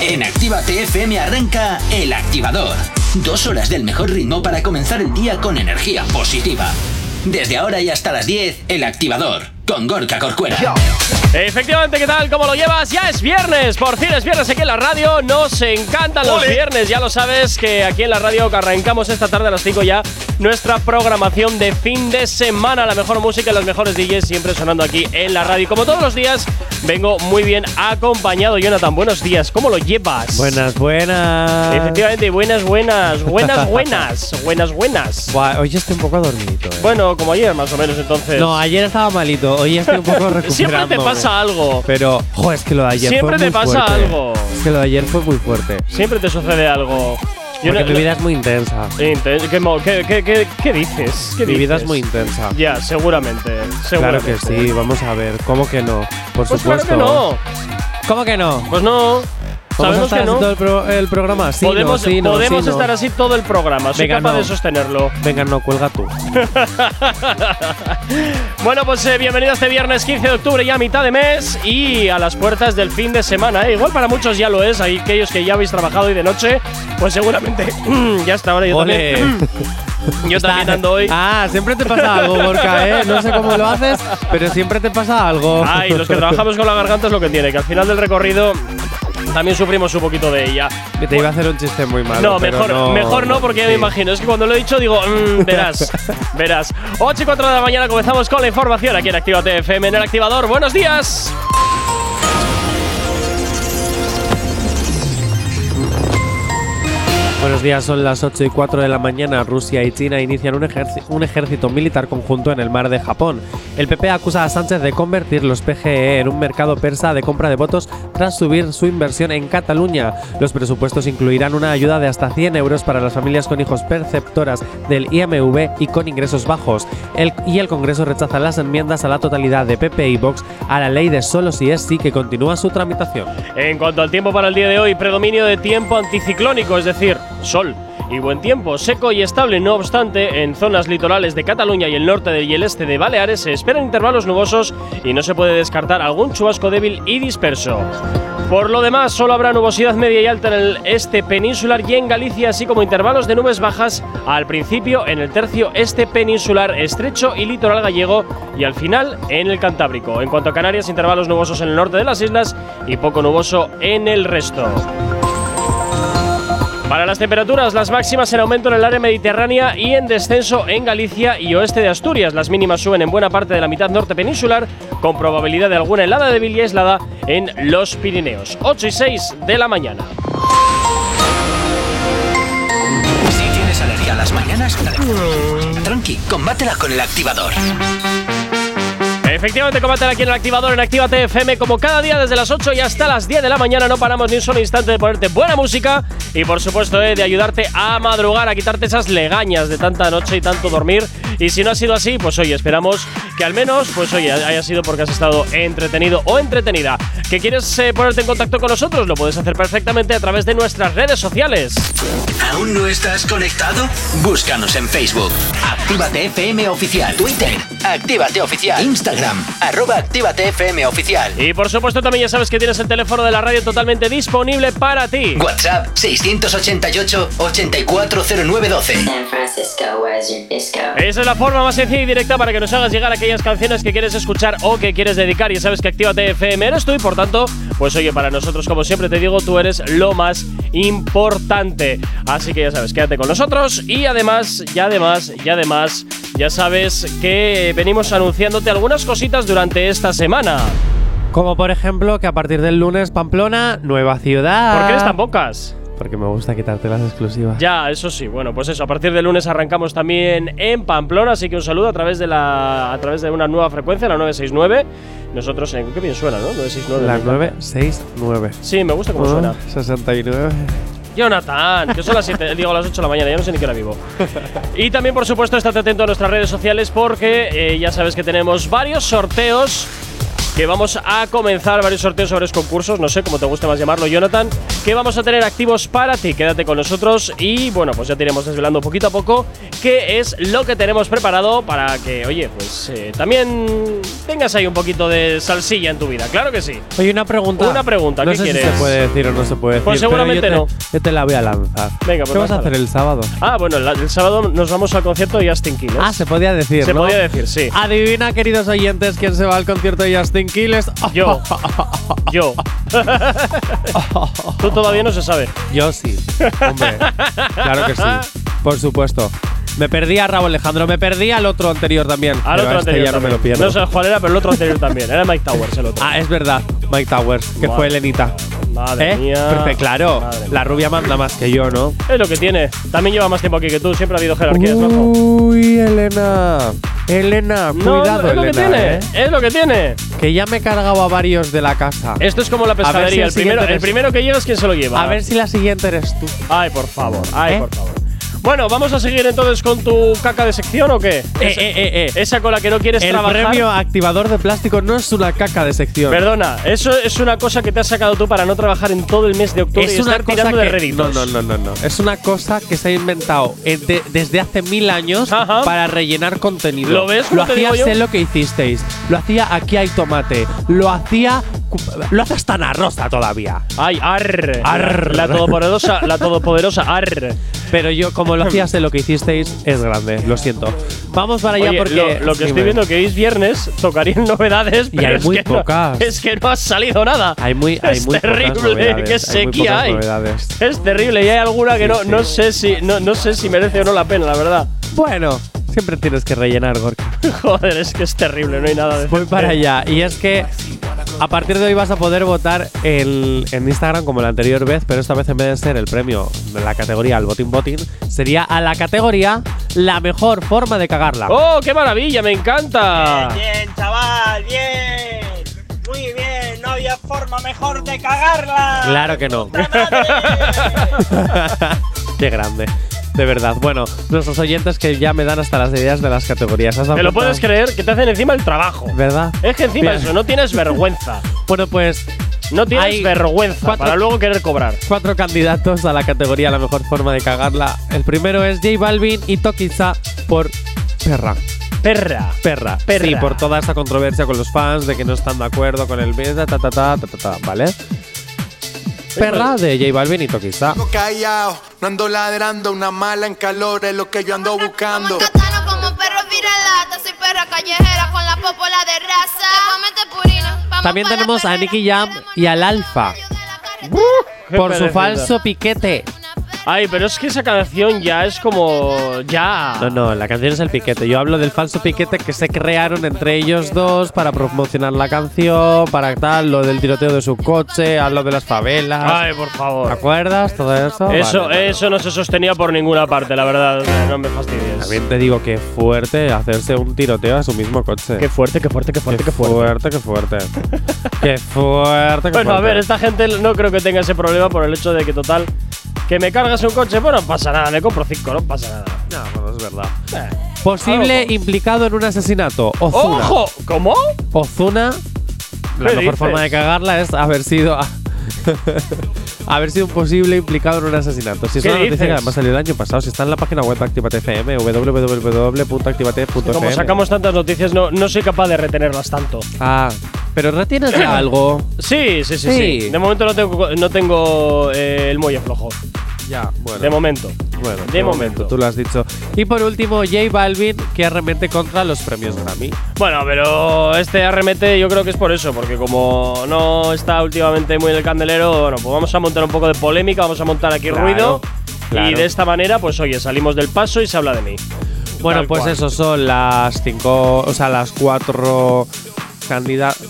En Activa TFM arranca El Activador. Dos horas del mejor ritmo para comenzar el día con energía positiva. Desde ahora y hasta las 10, El Activador, con Gorka Corcuera. Efectivamente, ¿qué tal? ¿Cómo lo llevas? Ya es viernes, por fin es viernes aquí en la radio. Nos encantan los viernes, ya lo sabes que aquí en la radio arrancamos esta tarde a las 5 ya nuestra programación de fin de semana. La mejor música y los mejores DJs siempre sonando aquí en la radio. Como todos los días, vengo muy bien acompañado. Jonathan, buenos días, ¿cómo lo llevas? Buenas, buenas. Efectivamente, buenas, buenas, buenas, buenas, buenas, buenas. Buah, hoy estoy un poco dormidito. eh. Bueno, como ayer más o menos, entonces. No, ayer estaba malito, hoy estoy un poco recuperando. Siempre te pasa algo. Pero, jo, es que lo de ayer Siempre fue te muy pasa fuerte. algo. Es que lo de ayer fue muy fuerte. Siempre te sucede algo. Yo Porque no- mi vida es muy intensa. Inte- ¿Qué, qué- qué- qué- qué dices? ¿Qué Mi vida dices? es muy intensa. Ya, seguramente. Claro seguramente. que sí, vamos a ver. ¿Cómo que no? Por Pues claro supuesto. que no. ¿Cómo que no? Pues no. ¿Vamos a Sabemos que no. todo el, pro- el programa? Sí, podemos no, sí, no, podemos sí, estar así todo el programa. Soy Venga, capaz de sostenerlo. Venga, no, cuelga tú. Bueno, pues eh, bienvenido a este viernes 15 de octubre, ya a mitad de mes y a las puertas del fin de semana. ¿eh? Igual para muchos ya lo es, hay aquellos que ya habéis trabajado hoy de noche, pues seguramente ya está ahora yo Ole. también. yo también ando hoy. Ah, siempre te pasa algo, Borca, ¿eh? No sé cómo lo haces, pero siempre te pasa algo. Ay, los que trabajamos con la garganta es lo que tiene, que al final del recorrido también sufrimos un poquito de ella. Te iba a hacer un chiste muy malo. No, pero mejor no, mejor no, porque ya me imagino. Es que cuando lo he dicho digo, mm, verás, verás. 8 y 4 de la mañana comenzamos con la información aquí en Actívate FM en el activador. ¡Buenos días! Buenos días, son las 8 y 4 de la mañana. Rusia y China inician un, ejército militar conjunto en el mar de Japón. El PP acusa a Sánchez de convertir los PGE en un mercado persa de compra de votos tras subir su inversión en Cataluña. Los presupuestos incluirán una ayuda de hasta 100 euros para las familias con hijos perceptoras del IMV y con ingresos bajos. Y el Congreso rechaza las enmiendas a la totalidad de PP y Vox a la ley de solo si es sí que continúa su tramitación. En cuanto al tiempo para el día de hoy, predominio de tiempo anticiclónico, es decir, sol. Y buen tiempo, seco y estable, no obstante, en zonas litorales de Cataluña y el norte y el este de Baleares se esperan intervalos nubosos y no se puede descartar algún chubasco débil y disperso. Por lo demás, solo habrá nubosidad media y alta en el este peninsular y en Galicia, así como intervalos de nubes bajas al principio en el tercio este peninsular, estrecho y litoral gallego y al final en el Cantábrico. En cuanto a Canarias, intervalos nubosos en el norte de las islas y poco nuboso en el resto. Para las temperaturas, las máximas en aumento en el área mediterránea y en descenso en Galicia y oeste de Asturias. Las mínimas suben en buena parte de la mitad norte peninsular, con probabilidad de alguna helada débil y aislada en los Pirineos. 8 y 6 de la mañana. Si tienes alergia a las mañanas, tranqui, combátela con El Activador. Efectivamente, combátela aquí en el activador en Actívate FM como cada día desde las 8 y hasta las 10 de la mañana. No paramos ni un solo instante de ponerte buena música y por supuesto eh, de ayudarte a madrugar, a quitarte esas legañas de tanta noche y tanto dormir. Y si no ha sido así, pues oye, esperamos que al menos, pues oye, haya sido porque has estado entretenido o entretenida. ¿Que quieres eh, ponerte en contacto con nosotros? Lo puedes hacer perfectamente a través de nuestras redes sociales. ¿Aún no estás conectado? Búscanos en Facebook. Actívate FM Oficial. Twitter. Actívate Oficial. Instagram. Arroba Actívate FM Oficial. Y por supuesto también ya sabes que tienes el teléfono de la radio totalmente disponible para ti. WhatsApp 688-840912. San Francisco, where's your disco? Esa es la forma más sencilla y directa para que nos hagas llegar aquellas canciones que quieres escuchar o que quieres dedicar. Y sabes que Actívate FM eres tú y por tanto, pues oye, para nosotros, como siempre te digo, tú eres lo más importante. Así que ya sabes, quédate con nosotros y además, y además, y además, ya sabes que venimos anunciándote algunas cositas durante esta semana. Como por ejemplo que a partir del lunes Pamplona, nueva ciudad. ¿Por qué eres tan pocas? Porque me gusta quitarte las exclusivas. Ya, eso sí. Bueno, pues eso. A partir del lunes arrancamos también en Pamplona, así que un saludo a través de la a través de una nueva frecuencia, la 969. Nosotros en qué bien suena, ¿no? 969. La me encanta. 969. Sí, me gusta cómo suena. 69. Jonathan, que son las 7, digo las 8 de la mañana, ya no sé ni qué hora vivo. y también, por supuesto, estate atento a nuestras redes sociales porque eh, ya sabes que tenemos varios sorteos que vamos a comenzar varios sorteos, varios concursos, no sé cómo te guste más llamarlo, Jonathan, que vamos a tener activos para ti. Quédate con nosotros y bueno, pues ya te iremos desvelando poquito a poco qué es lo que tenemos preparado para que, oye, pues eh, también tengas ahí un poquito de salsilla en tu vida. Claro que sí. Oye, una pregunta. Una pregunta, no ¿qué sé quieres? si se puede decir o no se puede decir. Pues pero seguramente yo te- no. Yo te la voy a lanzar. Venga, pues ¿Qué vas a hacer el sábado? Ah, bueno, el, el sábado nos vamos al concierto de Justin Quiles. Ah, se podía decir. Se ¿no? podía decir, sí. Adivina, queridos oyentes, quién se va al concierto de Justin Quiles. Yo. Yo. Tú todavía no se sabe. Yo sí. Hombre, claro que sí. Por supuesto. Me perdí a Raúl Alejandro, me perdí al otro anterior también. Al pero otro este anterior ya no me lo pierdo. No sé cuál era, pero el otro anterior también. Era Mike Towers el otro. Ah, es verdad, Mike Towers, que fue Elenita. Madre ¿Eh? mía. Perfecto, claro. Madre. La rubia manda más que yo, ¿no? Es lo que tiene. También lleva más tiempo aquí que tú. Siempre ha habido jerarquías. Uy, Elena. Elena, No, cuidado, es lo que tiene. ¿eh? Es lo que tiene. Que ya me he cargado a varios de la casa. Esto es como la ver si pescadería. el el, primero, el primero que llega es quien se lo lleva. A ver si la siguiente eres tú. Ay, por favor. Ay, ¿Eh? por favor. Bueno, ¿vamos a seguir entonces con tu caca de sección o qué? Eh, Esa- eh, eh, eh. Esa con la que no quieres El trabajar. premio activador de plástico no es una caca de sección. Perdona, eso es una cosa que te has sacado tú para no trabajar en todo el mes de octubre y es una estar cosa tirando que, de réditos. no, no, no, no, no. Es una cosa que se ha inventado eh, de- desde hace mil años Ajá. para rellenar contenido. ¿Lo ves Lo hacía sé lo que hicisteis. Lo hacía aquí hay tomate. Lo hacía lo hace hasta Ana Rosa todavía. Ay, arr. Arr. La todopoderosa, la todopoderosa, arr. Pero yo como lo hacía sé lo que hicisteis es grande. Lo siento. Vamos para allá Oye, porque lo, lo que estoy viendo que es viernes, tocarían novedades, Y pero hay es muy que no- pocas. es que no ha salido nada. hay muy hay es muy terrible, qué sequía hay. novedades. Es terrible y hay alguna que Sí, no, sí. no sé si no, no sé si merece o no la pena, la verdad. Bueno, siempre tienes que rellenar, Gorka. Joder, es que es terrible, no hay nada de Voy para allá. Y es que a partir de hoy vas a poder votar en, en Instagram como la anterior vez, pero esta vez en vez de ser el premio de la categoría al botín botín, sería a la categoría la mejor forma de cagarla. ¡Oh, qué maravilla! ¡Me encanta! Bien, chaval, bien. Muy bien, no había forma mejor de cagarla. Claro que no. Qué grande. De verdad. Bueno, nuestros oyentes que ya me dan hasta las ideas de las categorías. ¿Has dado ¿Te lo puedes creer? Que te hacen encima el trabajo. ¿Verdad? Es que encima Bien. eso, no tienes vergüenza. Bueno, pues No tienes Hay vergüenza cuatro- para luego querer cobrar. cuatro candidatos a la categoría la mejor forma de cagarla. El primero es J Balvin y Tokiza por perra. Perra. Perra. Perra. Sí, por toda esta controversia con los fans de que no están de acuerdo con el ta ta ta ta ta, ta, ¿vale? Perra de J Balvin y Tokiza. Ando callado, no ando ladrando, una mala en calor es lo que yo ando buscando. Como catano, como perro viralata. Soy perra callejera con la popola de raza. Te comete purina. Vamos También tenemos a Nicky Jam y al Alfa por su falso piquete. Ay, pero es que esa canción ya es como. Ya. No, no, la canción es el piquete. Yo hablo del falso piquete que se crearon entre ellos dos para promocionar la canción, para tal, lo del tiroteo de su coche, a lo de las favelas. Ay, por ¿Te favor. acuerdas? Todo eso. Eso, Vale, eso no se sostenía por ninguna parte, la verdad. No me fastidies. También te digo que fuerte hacerse un tiroteo a su mismo coche. Qué fuerte, qué fuerte, qué fuerte, qué fuerte. fuerte, qué fuerte. qué fuerte, qué Bueno, a fuerte. ver, esta gente no creo que tenga ese problema por el hecho de que, total, que me cargas un coche, bueno, no pasa nada, me compro cinco, no pasa nada. No, no es verdad. Eh. Posible Algo. implicado en un asesinato. Ozuna. ¡Ojo! ¿Cómo? Ozuna. La ¿Qué mejor dices? forma de cagarla es haber sido. haber sido un posible implicado en un asesinato. Si es ¿Qué una noticia que además salió el año pasado, si está en la página web de Activate FM, www.activate.fm. Como sacamos tantas noticias, no, no soy capaz de retenerlas tanto. Ah, pero retienes ya algo. Sí, sí, sí, sí. Sí. De momento no tengo, no tengo eh, el muelle flojo. Ya, bueno. De momento. Bueno, de, momento. Tú lo has dicho. Y por último, J Balvin, que arremete contra los premios Grammy. Bueno, pero este arremete yo creo que es por eso, porque como no está últimamente muy en el candelero, bueno, pues vamos a montar un poco de polémica, vamos a montar aquí ruido. Y de esta manera, pues oye, salimos del paso y se habla de mí. Bueno, pues eso son las cinco o sea, las cuatro candidatos.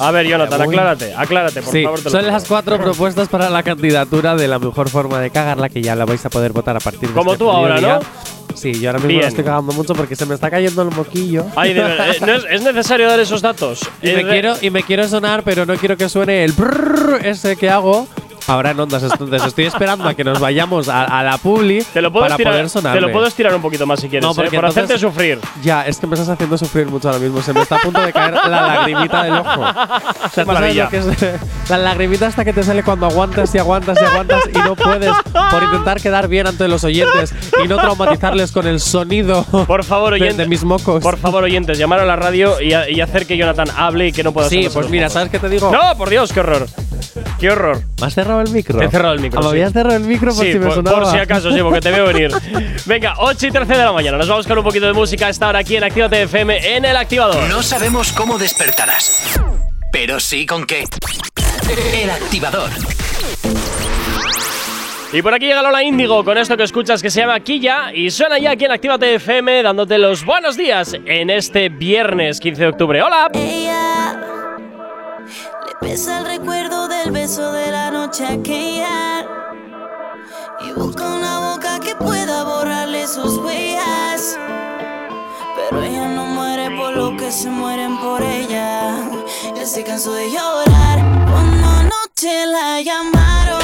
A ver, Jonathan, aclárate, aclárate, por sí, favor. Te lo son pido. las cuatro propuestas para la candidatura de la mejor forma de cagarla, que ya la vais a poder votar a partir de Como este tú ahora, día. ¿no? Sí, yo ahora mismo lo estoy cagando mucho porque se me está cayendo el moquillo. Ay, de verdad, eh, no es, es, necesario dar esos datos. Y me, quiero, y me quiero sonar, pero no quiero que suene el brrr ese que hago Ahora en ondas, entonces estoy esperando a que nos vayamos a, a la publi Te lo puedo para estirar, poder sonar. te lo puedo estirar un poquito más si quieres, No, ¿eh? porque por entonces- hacerte sufrir. Ya, es que me estás haciendo sufrir mucho ahora mismo. Se me está a punto de caer la lagrimita del ojo. O sea, ¿tú sabes maravilla. que es? La lagrimita hasta que te sale cuando aguantas y aguantas y aguantas y no puedes por intentar quedar bien ante los oyentes y no traumatizarles con el sonido Por favor, de- oyentes. de, mis mocos. Por favor, oyentes, llamar a la radio y, a- y hacer que Jonathan hable y que no pueda Sí, pues mira, mocos. ¿sabes qué te digo? No, por Dios, qué horror. Qué horror. ¿Me has cerrado el micro? Te he cerrado el micro, Ah, ¿Me sí. habías cerrado el micro por sí, si me por, sonaba? por si acaso, sí, porque te veo venir. Venga, 8 y 13 de la mañana. Nos vamos con un poquito de música a esta hora aquí en Actívate FM en el activador. No sabemos cómo despertarás, pero sí con qué. El activador. Y por aquí llega Lola Índigo con esto que escuchas que se llama Quilla y suena ya aquí en Actívate FM dándote los buenos días en este viernes 15 de octubre. ¡Hola! Ella le pesa el recuerdo del beso de la noche aquella y busca una boca que pueda borrarle sus huellas. Pero ella no muere por lo que se mueren por ella. Ya se cansó de llorar cuando anoche la llamaron.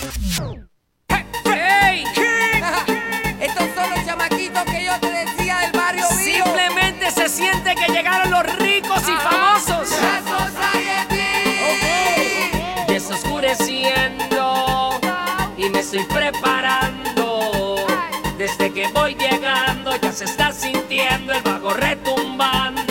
se está sintiendo el bajo retumbando.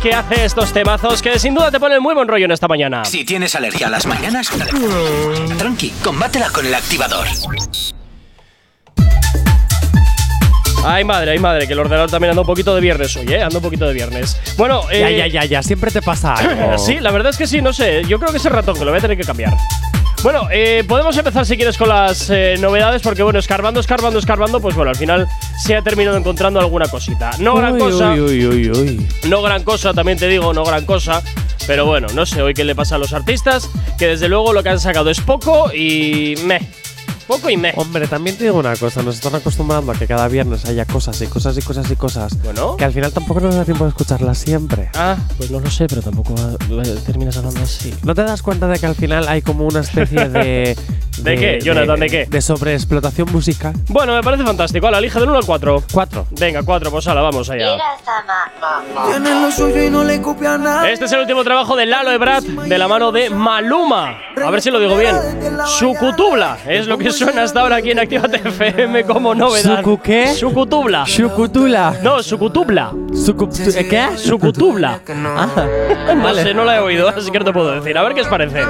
Que hace estos temazos que sin duda te ponen muy buen rollo en esta mañana. Si tienes alergia a las mañanas, tranqui, combátela con el activador. Ay madre, ay madre, que el ordenador también anda un poquito de viernes hoy, ¿eh? Anda un poquito de viernes. Bueno, Ya, eh, ya, ya, ya. Siempre te pasa algo. sí, la verdad es que sí, no sé. Yo creo que es el ratón que lo voy a tener que cambiar. Bueno, eh, podemos empezar si quieres con las eh, novedades, porque bueno, escarbando, escarbando, escarbando, pues bueno, al final se ha terminado encontrando alguna cosita. No gran Uy, cosa, uy, uy, uy, uy. no gran cosa, también te digo, no gran cosa. Pero bueno, no sé hoy qué le pasa a los artistas, que desde luego lo que han sacado es poco y meh. Poco y meh. Hombre, también te digo una cosa, nos están acostumbrando a que cada viernes haya cosas y cosas y cosas y cosas. Bueno. Que al final tampoco nos da tiempo de escucharlas siempre. Ah, pues no lo sé, pero tampoco eh, terminas hablando así. ¿No te das cuenta de que al final hay como una especie de. ¿De qué, Jonathan, de qué? De sobreexplotación musical. Bueno, me parece fantástico. Ala, elige del 1 al 4. 4. Venga, 4, pues ala, vamos allá. Tiene lo suyo y no le copia nada. Este es el último trabajo de Lalo Ebrard de la mano de Maluma. A ver si lo digo bien. Sucutubla es lo que suena hasta ahora aquí en Actívate FM como novedad. ¿Sucu qué? Sucutubla. Shukutula. No, Sucutubla. Sucutu- ¿eh, ¿Qué? Sucutubla. Ah, No vale. sé, no la he oído, así que no te puedo decir. A ver qué os parece.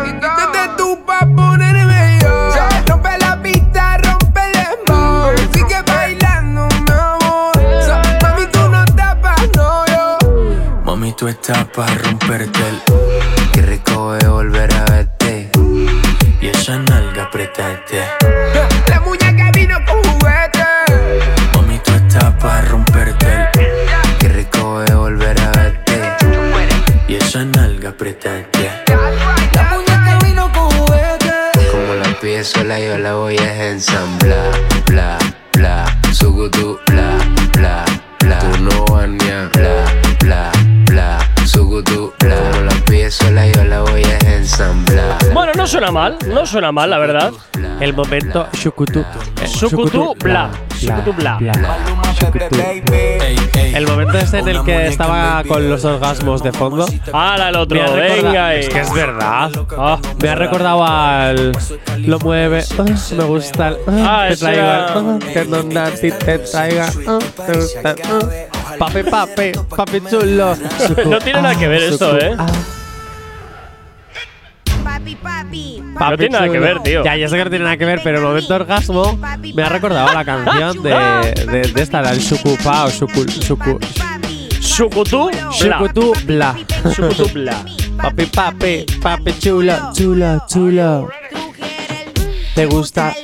Tú estás para romperte el. Qué rico es volver a verte. Y esa nalga apretarte. La muñeca vino con juguete. Mami, tú estás para romperte el. Qué rico es volver a verte. Y esa nalga apretarte. La muñeca vino con juguete. Como la pides sola, yo la voy a ensamblar. Bla, bla. Sugutu, bla, bla, bla. Tú no vas ni a bla. Sugutu, bla. Como sola, yo la voy a ensamblar. Bueno, no suena mal, no suena mal, la verdad. El momento Shukutu. Sukutu bla. Sukutu bla. Shukutu. El momento este en el que estaba con los orgasmos de fondo. Hala el otro, venga ahí. Es que es verdad. Ah, me ha recordado al. Lo mueve. ah, me gusta. el- Ah, te ese traiga. ah, que donde a ti te traiga. ah, te gusta. ah. Papi, papi, papi chulo. No tiene nada que ver esto, ¿eh? Ah, papi. No tiene nada que ver, tío. Ya, ya sé que no tiene nada que ver, pero el momento orgasmo me ha recordado la canción de, de, de esta, la del Shukupa o Shuku. Shuku. Shukutu bla. Shukutu bla. Shukutu bla. Papi, papi, papi chulo, chulo, chulo. ¿Te gusta?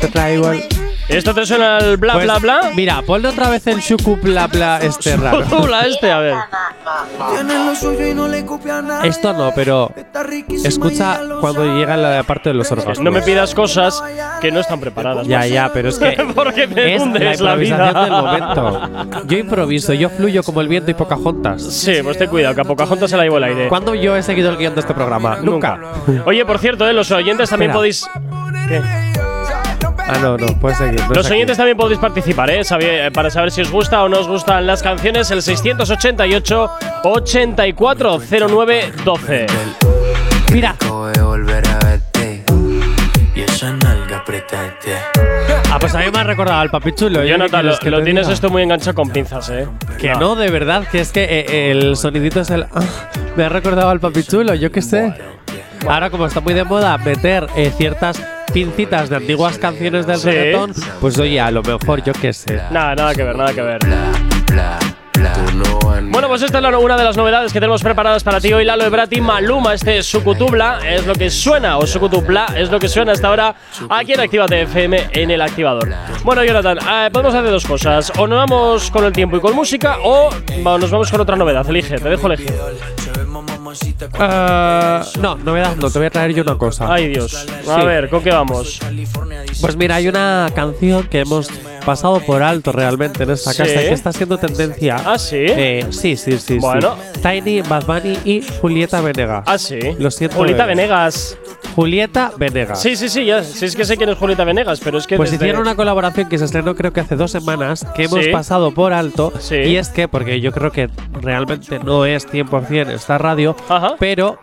Te traigo el. ¿Esto te suena el bla Pues, bla bla? Mira, ponle otra vez el shuku bla bla este raro. Este, a ver. Tiene lo suyo y no le copia nada. Esto no, pero escucha cuando llega la parte de los orgasmos. No me pidas cosas que no están preparadas. Ya, ya, pero es que Porque me es la hundes la improvisación vida. del momento. Yo improviso, yo fluyo como el viento y Pocahontas. Sí, pues ten cuidado, que a Pocahontas se la llevo el aire. ¿Cuándo yo he seguido el guion de este programa? Nunca. Oye, por cierto, eh, los oyentes también Espera. podéis. ¿Qué? Ah, no, no, puedes seguir. no Los aquí. oyentes también podéis participar, ¿eh? Sabi- para saber si os gusta o no os gustan las canciones, el 688 840912. Mira. Ah, pues a mí me ha recordado al papi chulo. ¿eh? Jonathan, ¿Qué lo, lo te tienes esto muy enganchado con pinzas, ¿eh? Que no, de verdad, que es que eh, el sonidito es el. ah, me ha recordado al papi chulo, yo qué sé. Ahora, como está muy de moda meter eh, ciertas pincitas de antiguas canciones del Sí. reggaetón, pues oye, a lo mejor, yo qué sé. Nada, nada que ver, nada que ver. Bueno, pues esta es una de las novedades que tenemos preparadas para ti hoy, Lalo Ebrati, Maluma, este Sukutubla es lo que suena, o Sukutupla es lo que suena hasta ahora aquí en Actívate FM en el activador. Bueno, Jonathan, eh, podemos hacer dos cosas, o nos vamos con el tiempo y con música, o nos vamos con otra novedad, elige, te dejo elegir. Ah, no, novedad, no, te voy a traer yo una cosa. Ay Dios, a Sí. ver, ¿con qué vamos? Pues mira, hay una canción que hemos pasado por alto realmente en esta ¿Sí? casa y que está siendo tendencia. ¿Ah, sí? Eh, sí, sí, sí. Bueno. sí. Tiny, Bad Bunny y Julieta Venegas. Ah, sí. Lo siento. Julieta bebé. Venegas. Julieta Venegas. Sí, sí, sí, ya, sí es que sé quién es Julieta Venegas, pero es que Pues hicieron una colaboración que se estrenó creo que hace dos semanas, que hemos Sí. pasado por alto. Sí. Y es que, porque yo creo que realmente no es 100% esta radio, pero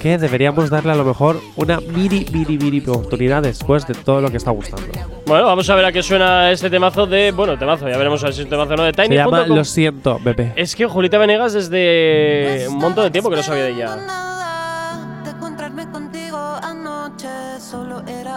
que deberíamos darle a lo mejor una mini, mini, mini oportunidad después de todo lo que está gustando. Bueno, vamos a ver a qué suena este temazo de. Bueno, temazo, ya veremos a ver si es un temazo o no de Se Tiny. llama Lo siento, bebé. Es que Julieta Venegas desde un montón de tiempo que no sabía de ella.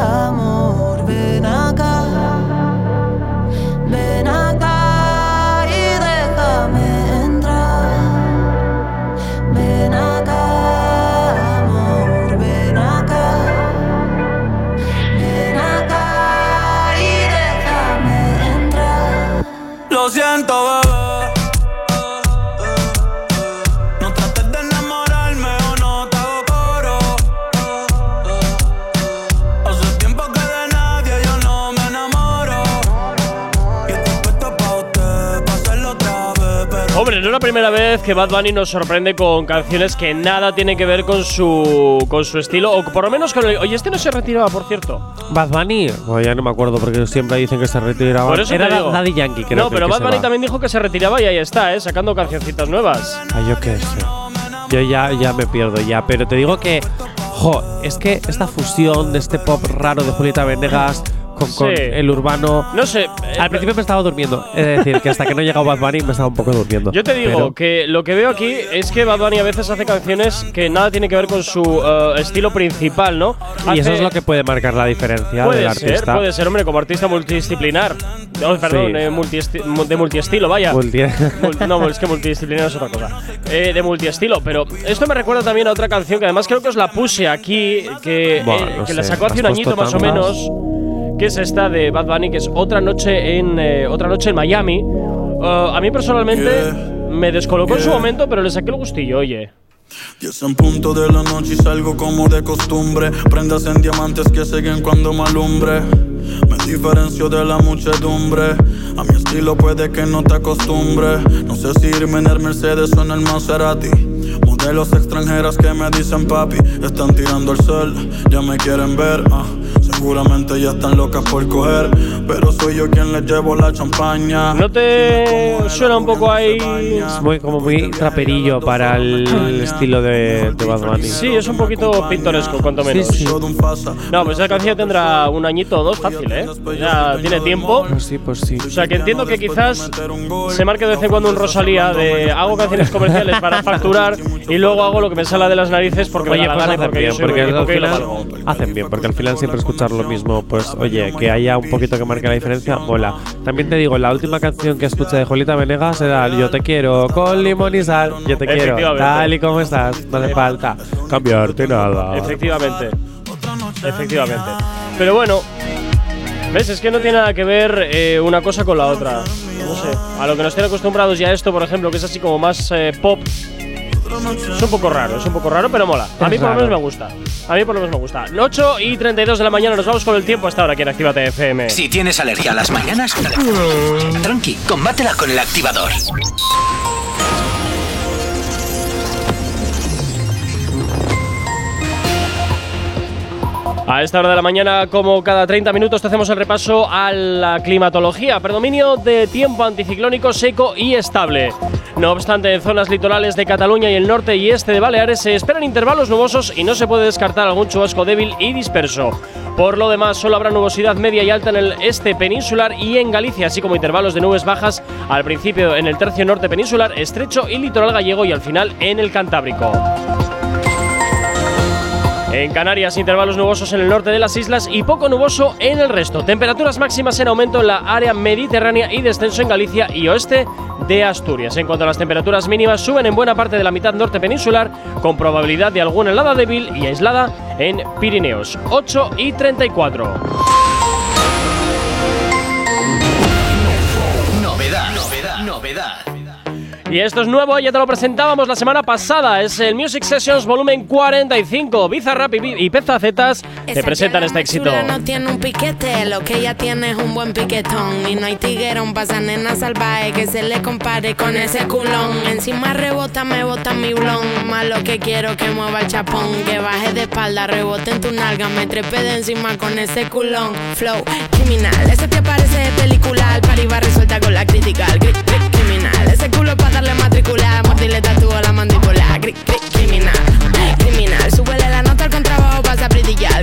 amor, ven acá, es la primera vez que Bad Bunny nos sorprende con canciones que nada tienen que ver con su, con su estilo, o por lo menos con el. Oye, este no se retiraba, por cierto. Bad Bunny, Bueno, ya no me acuerdo porque siempre dicen que se retiraba. Por eso Era te digo. Daddy Yankee, creo No, pero que Bad Bunny también dijo que se retiraba y ahí está, ¿eh? Sacando cancioncitas nuevas. Ay, yo qué sé. Yo ya, ya me pierdo ya, pero te digo que, jo, es que esta fusión de este pop raro de Julieta Venegas con, con Sí. el urbano. No sé. eh, Al principio me estaba durmiendo. Es decir, que hasta que no llegaba Bad Bunny me estaba un poco durmiendo. Yo te digo Pero- que lo que veo aquí es que Bad Bunny a veces hace canciones que nada tiene que ver con su eh, estilo principal, ¿no? y eso es lo que puede marcar la diferencia Puede del ser, artista. puede ser, hombre, como artista multidisciplinar. Perdón, Sí. eh, multiesti- mu- de multiestilo, vaya. Multi- Mul- no, es que multidisciplinar es otra cosa. Eh, de multiestilo, pero esto me recuerda también a otra canción que además creo que os la puse aquí, que, eh, no que la sacó hace un añito más o menos, que es esta de Bad Bunny, que es otra noche en eh, otra noche en Miami. Uh, a mí personalmente me descolocó en su momento, pero le saqué el gustillo, oye. Diez en punto de la noche y salgo como de costumbre. Prendas en diamantes que siguen cuando me alumbre. Me diferencio de la muchedumbre. A mi estilo puede que no te acostumbre. No sé si irme en el Mercedes o en el Maserati. Modelos extranjeras que me dicen papi. Están tirando el cel, ya me quieren ver. ah. Seguramente ya están locas por coger. Pero soy yo quien les llevo la champaña. ¿No te suena un poco ahí? Es muy, como muy traperillo para el estilo de, de Bad Bunny. Sí, es un poquito pintoresco, cuanto menos. Sí, sí. No, pues esa canción tendrá un añito o dos fácil, ¿eh? Ya tiene tiempo. Pues sí, pues sí. O sea, que entiendo que quizás se marque de vez en cuando un Rosalía de hago canciones comerciales para facturar y luego hago lo que me sale de las narices porque Oye, me da pues la gana hacen porque bien, porque al porque lo final hacen bien, porque al final siempre lo mismo, pues oye, que haya un poquito que marque la diferencia, mola. También te digo, la última canción que escuché de Julieta Venegas era Yo te quiero con limón y sal, yo te quiero tal y como estás, no hace falta cambiarte nada. Efectivamente. Efectivamente. Pero bueno, ¿Ves? Es que no tiene nada que ver eh, una cosa con la otra. No sé. A lo que nos tiene acostumbrados ya esto, por ejemplo, que es así como más eh, pop. Es un poco raro, es un poco raro, pero mola. A mí por lo menos me gusta. A mí por lo menos me gusta. 8 y 32 de la mañana nos vamos con el tiempo hasta ahora aquí en Actívate FM. Si tienes alergia a las mañanas, tranqui, combátela con el activador. A esta hora de la mañana, como cada 30 minutos, te hacemos el repaso a la climatología. Predominio de tiempo anticiclónico seco y estable. No obstante, en zonas litorales de Cataluña y el norte y este de Baleares se esperan intervalos nubosos y no se puede descartar algún chubasco débil y disperso. Por lo demás, solo habrá nubosidad media y alta en el este peninsular y en Galicia, así como intervalos de nubes bajas al principio en el tercio norte peninsular, estrecho y litoral gallego y al final en el Cantábrico. En Canarias, intervalos nubosos en el norte de las islas y poco nuboso en el resto. Temperaturas máximas en aumento en la área mediterránea y descenso en Galicia y oeste de Asturias. En cuanto a las temperaturas mínimas, suben en buena parte de la mitad norte peninsular, con probabilidad de alguna helada débil y aislada en Pirineos. 8 y 34. Y esto es nuevo, ya te lo presentábamos la semana pasada. Es el Music Sessions volumen 45. Bizarrap y, y Pezacetas te presentan este éxito. no tiene un piquete, lo que ella tiene es un buen piquetón. Y no hay tiguerón pa' esa nena salvaje que se le compare con ese culón. Encima rebota, me bota mi blon. Más lo que quiero que mueva el chapón. Que baje de espalda, rebote en tu nalga, me trepe de encima con ese culón. Flow criminal, ese te parece de película. Al pari va resuelta con la crítica. al ese culo pa' darle matricular. Mordirle tatúo a la mandíbula. cri- cri- criminal, criminal. Súbele la nota al contrabajo, pasa a brillar.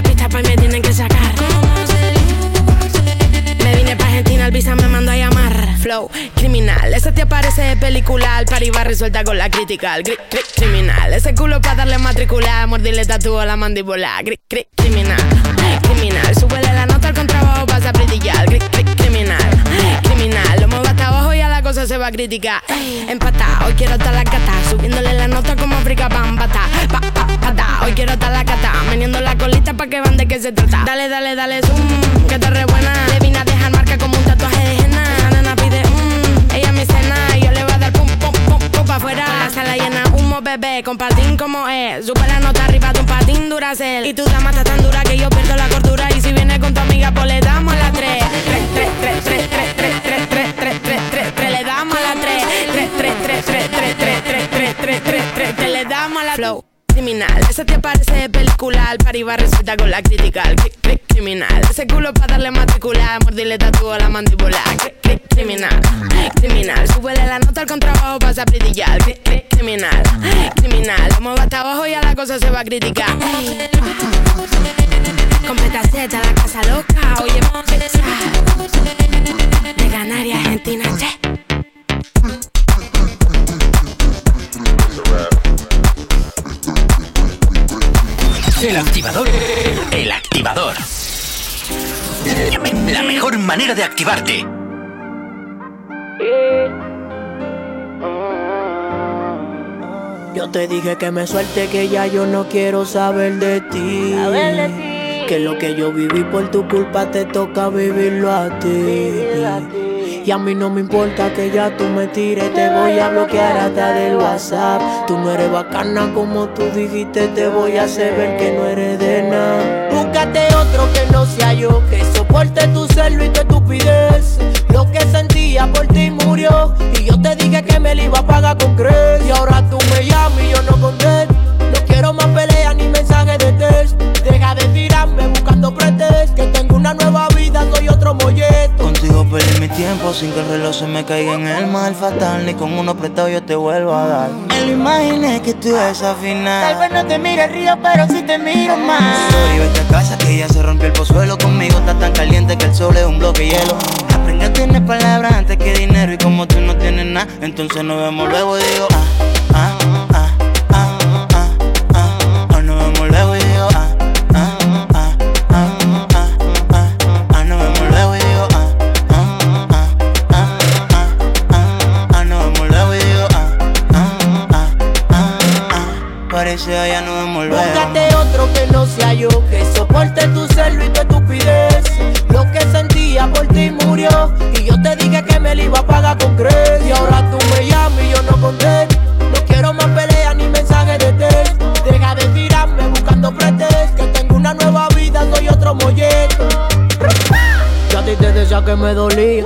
pista pa' y me tienen que sacar. Me vine pa' Argentina, el visa me mandó a llamar. Flow criminal, ese te parece de película. Al pari va resuelta con la crítica. Cri- criminal, ese culo pa' darle matricular. Mordirle tatúo a la mandíbula. Cri- cri- criminal, criminal. Súbele la nota al contrabajo, pasa a brillar. Cri- cri- criminal, criminal. Lo muevo hasta abajo se va a criticar. Empata, hoy quiero estar la cata. Subiéndole la nota como África Bambata. Pa, pa, pata, hoy quiero estar la cata. Meneando la colita pa' que van de qué se trata. Dale, dale, dale, zoom, que te re buena. Le vine a dejar marca como un tatuaje de henna. Esa nena pide, mmm, ella mi cena. Y yo le voy a dar pum, pum, pum, pum pa' afuera. La sala llena, humo, bebé, con patín como es. Sube la nota arriba de un patín duracel. Y tu dama está tan dura que yo pierdo la cordura. Y si viene con tu amiga, pues le damos la. Tres, tres, tres, tres, tres, tres, tres, tres, tres, tres, tres, tres, le damos a la 3. 3, 3, 3, 3, 3, 3, 3, 3, 3, 3, 3, te le damos la flow. Criminal, esa te parece de película, para iba resulta con la critical. Criminal, ese culo para darle matrícula, mordirle tatuo a la mandíbula. Criminal, criminal, súbele la nota al contrabajo para apritillar. Criminal, criminal, vamos hasta abajo y a la cosa se va a criticar. Completa Z, la casa loca, oye, monja. De Canarias, Argentina, che. El activador. El activador. La mejor manera de activarte. Yo te dije que me suelte, que ya yo no quiero saber de ti. Que lo que yo viví por tu culpa te toca vivirlo a ti. Y a mí no me importa que ya tú me tires, te voy a bloquear hasta del WhatsApp. Tú no eres bacana como tú dijiste, te voy a hacer ver que no eres de nada. Búscate otro que no sea yo, que soporte tu celo y tu estupidez. Lo que sentía por ti murió, y yo te dije que me lo iba a pagar con crees. Y ahora tú me llamas y yo no contesto. No quiero más peleas Tirarme buscando pretextos. Que tengo una nueva vida, soy otro molleto. Contigo perdí mi tiempo sin que el reloj se me caiga en el mal fatal. Ni con uno prestado yo te vuelvo a dar. Me lo imaginé que tú esa final. Tal vez no te mire el río, pero sí te miro más. Sorry, vete a casa que ya se rompió el pozuelo. Conmigo está tan caliente que el sol es un bloque de hielo. Aprendí a tener palabras antes que dinero. Y como tú no tienes nada, entonces nos vemos luego y digo, ah, nos vemos luego. Búscate otro que no sea yo, que soporte tu celo y tu estupidez. Lo que sentía por ti murió, y yo te dije que me lo iba a pagar con crédito. Y ahora tú me llamas y yo no contesto. No quiero más peleas ni mensajes de texto. Deja de tirarme buscando pretextos, que tengo una nueva vida, soy otro molleto. Yo a ti te decía que me dolía.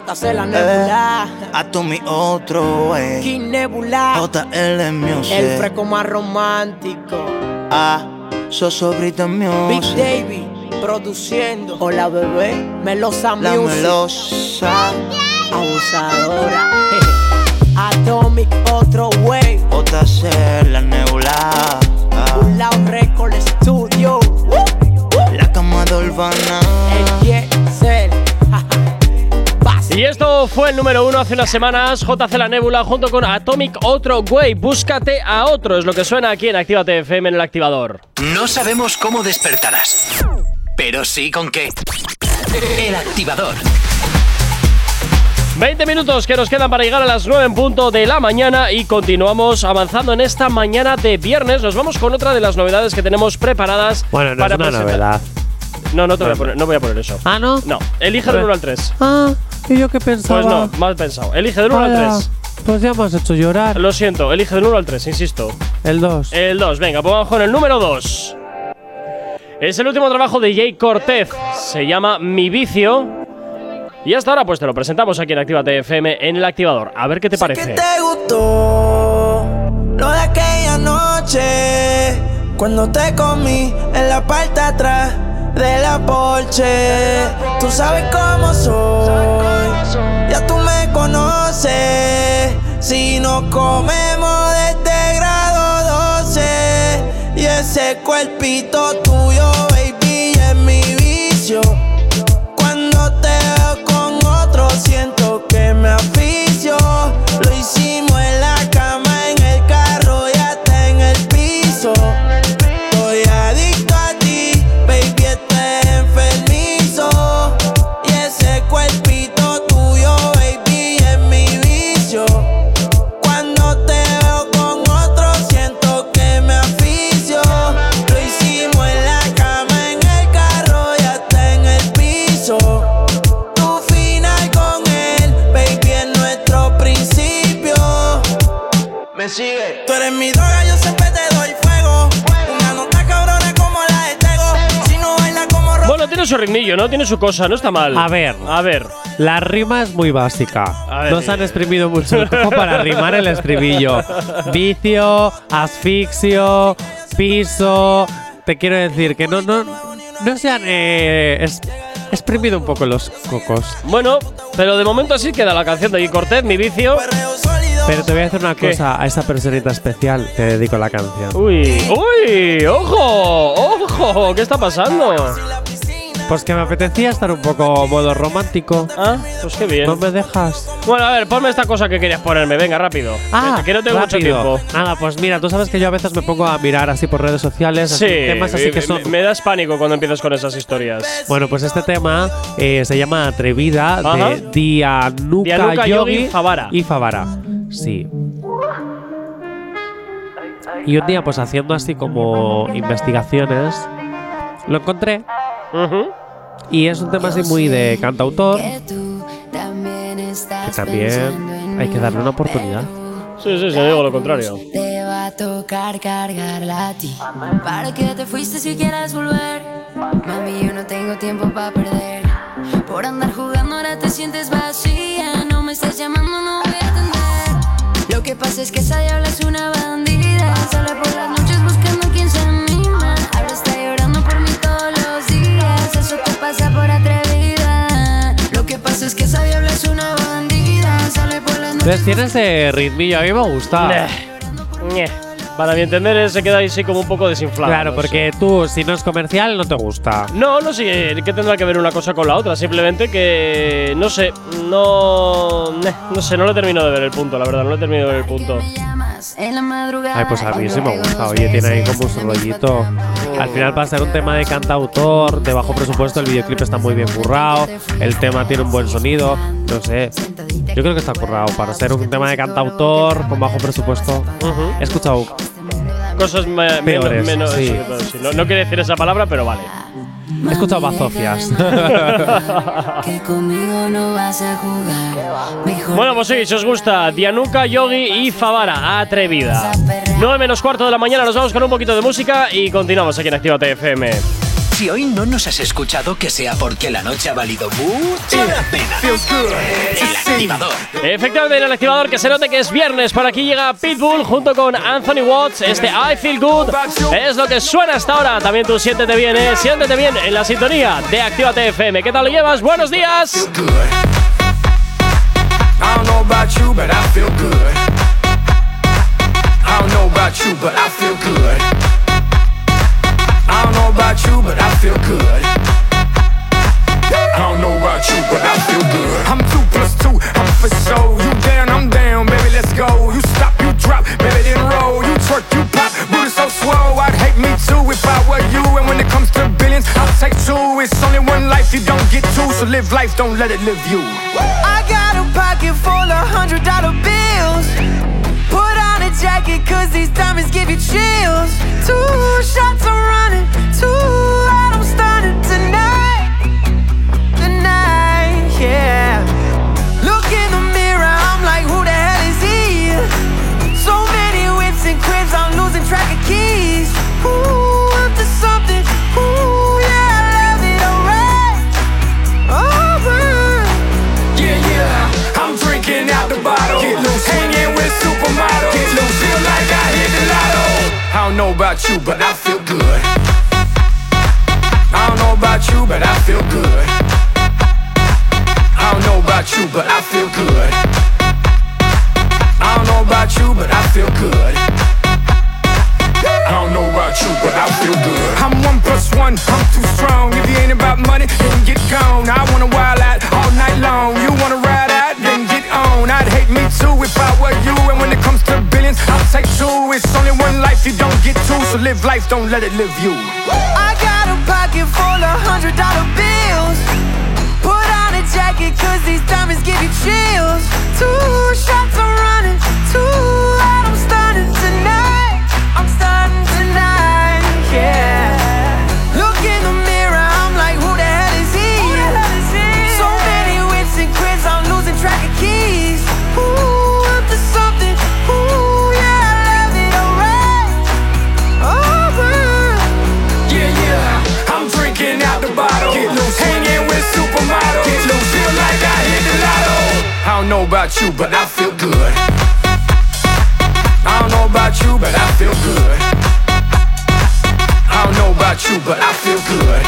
JC la nebula, A tu mi otro, wey. King Nebula, JL Music. el fresco más romántico. Ah, Sosobrita Big Music. Davy produciendo. Hola bebé, Melosa La Music. melosa. Abusadora. Atomic, otro way. JC, la nebula. Ah, Un Record Studio. La cama de Urbana. Y esto fue el número uno hace unas semanas. JC La Nebula junto con Atomic Otro Way. Búscate a otro. Es lo que suena aquí en Actívate FM en el activador. No sabemos cómo despertarás, pero sí con qué. El activador. 20 minutos que nos quedan para llegar a las 9 en punto de la mañana y continuamos avanzando en esta mañana de viernes. Nos vamos con otra de las novedades que tenemos preparadas. Bueno, no para es una presentar. novedad. No, no, te voy a poner, no voy a poner eso. Ah, ¿no? No, elige del 1 al 3. Ah, ¿y yo qué pensaba? Pues no, mal pensado. Elige del 1 al Vaya, 3. Pues ya me has hecho llorar. Lo siento, elige del 1 al 3, insisto. El 2. El 2, venga, pues vamos con el número 2. Es el último trabajo de Jay Cortez. Se llama Mi Vicio. Y hasta ahora, pues te lo presentamos aquí en Actívate FM en el activador. A ver qué te parece. te gustó lo de aquella noche cuando te comí en la parte atrás de la Porsche. Tú sabes cómo soy, ya tú me conoces. Si nos comemos desde grado 12 y ese cuerpito tuyo, su ritmillo, ¿no? Tiene su cosa, no está mal. A ver. A ver. La rima es muy básica. Ver. Nos han exprimido mucho el coco para rimar el estribillo. Vicio, asfixio, piso. Te quiero decir que no, no, no se han eh, es- exprimido un poco los cocos. Bueno, pero de momento así queda la canción de Jay Cortez, Mi Vicio. Pero te voy a decir una ¿Qué? cosa, a esa personita especial te dedico la canción. Uy, uy, ojo, ojo, ¿qué está pasando? Pues que me apetecía estar un poco modo romántico. Ah, pues qué bien. ¿No me dejas? Bueno, a ver, ponme esta cosa que querías ponerme, venga, rápido. Ah, que no tengo mucho tiempo. Nada, pues mira, tú sabes que yo a veces me pongo a mirar así por redes sociales, Sí, así, temas así que me- son. me, das pánico cuando empiezas con esas historias. Bueno, pues este tema eh, se llama Atrevida Ajá. de Dianuka, Dianuka Yogi Yogi Favara. Y Favara, sí. Y un día, pues haciendo así como investigaciones, lo encontré. Y es un tema así muy de cantautor, que también hay que darle una oportunidad. Sí, sí, sí, digo lo contrario. Te va a tocar cargarla a ti. ¿Para qué te fuiste si quieres volver? Mami, yo no tengo tiempo para perder. Por andar jugando ahora te sientes vacía. No me estás llamando, no voy a atender. Lo que pasa es que esa diabla es una bandida. Sale por las noches buscando quien se Entonces tiene ese ritmillo, a mí me gusta. Para mi entender, se queda ahí sí como un poco desinflado. Claro, porque tú, si no es comercial, no te gusta. No, no sé qué tendrá que ver una cosa con la otra. Simplemente que no sé, no, no sé, no le termino de ver el punto, la verdad, no le termino de ver el punto. Ay, pues a mí sí me gusta. Oye, tiene ahí como su rollito. Al final, para ser un tema de cantautor, de bajo presupuesto, el videoclip está muy bien currado. El tema tiene un buen sonido. No sé. Yo creo que está currado. Para ser un tema de cantautor con bajo presupuesto. He escuchado Cosas me- Peores, menos. sí. sí, pero sí, No, no quiere decir esa palabra, pero vale. He escuchado bazofias. Bueno, pues sí, si os gusta, Dianuka, Yogi y Favara, atrevida. 9 menos cuarto de la mañana, nos vamos con un poquito de música y continuamos aquí en Actívate FM. Si hoy no nos has escuchado, que sea porque la noche ha valido mucho la pena. El activador. Efectivamente, en el activador que se note que es viernes. Por aquí llega Pitbull junto con Anthony Watts. Este I Feel Good es lo que suena hasta ahora. También tú siéntete bien, ¿eh? Siéntete bien en la sintonía de Actívate FM. ¿Qué tal lo llevas? Buenos días. I don't know about you, but I feel good. I don't know about you, but I feel good. I don't know about you, but I feel good. I don't know about you, but I feel good. I'm two plus two, I'm for sure. You down, I'm down, baby, let's go. You stop, you drop, baby, then roll. You twerk, you pop, booty so swole. I'd hate me too if I were you. And when it comes to billions, I'll take two. It's only one life, you don't get two. So live life, don't let it live you. I got a pocket full of hundred dollar bills. Put on a jacket, cause these diamonds give you chills. Two shots I'm running, two out I'm stunning tonight. Tonight, yeah. Look in the mirror, I'm like, who the hell is he? So many whips and cribs, I'm losing track of keys. Ooh, I don't know about you, but I feel good. I don't know about you, but I feel good. I don't know about you, but I feel good. I don't know about you, but I feel good. I don't know about you, but I feel good. I'm one plus one, I'm too strong. If you ain't about money, then get gone. I wanna wild out all night long. You wanna ride get. I'd hate me too if I were you. And when it comes to billions, I'll take two. It's only one life, you don't get two. So live life, don't let it live you. I got a pocket full of hundred dollar bills. Put on a jacket, cause these diamonds give you chills. Two shots I'm running, two out I'm stunning tonight. I'm stunning tonight, yeah. Look in the mirror, about you, but I feel good. I don't know about you, but I feel good. I don't know about you, but I feel good.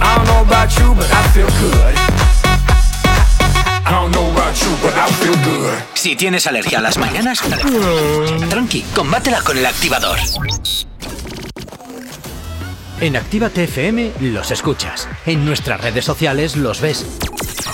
I don't know about you, but I feel good. I don't know about you, but I feel good. Si tienes alergia a las mañanas, tranqui, combátela con el activador. En Actívate FM los escuchas. En nuestras redes sociales los ves.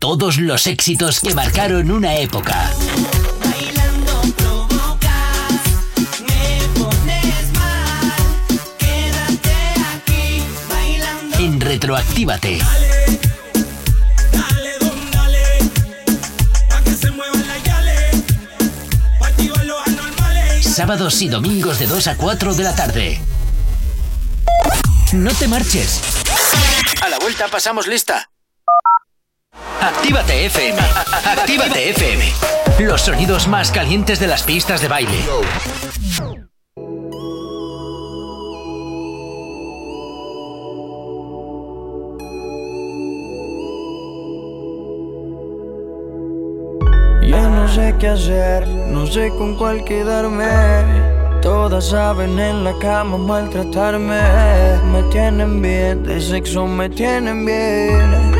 Todos los éxitos que marcaron una época. En Retroactívate. Sábados y domingos de 2 a 4 de la tarde. No te marches. A la vuelta pasamos lista. Actívate FM. Actívate FM. Los sonidos más calientes de las pistas de baile. Ya no sé qué hacer, no sé con cuál quedarme. Todas saben en la cama maltratarme. Me tienen bien, de sexo me tienen bien.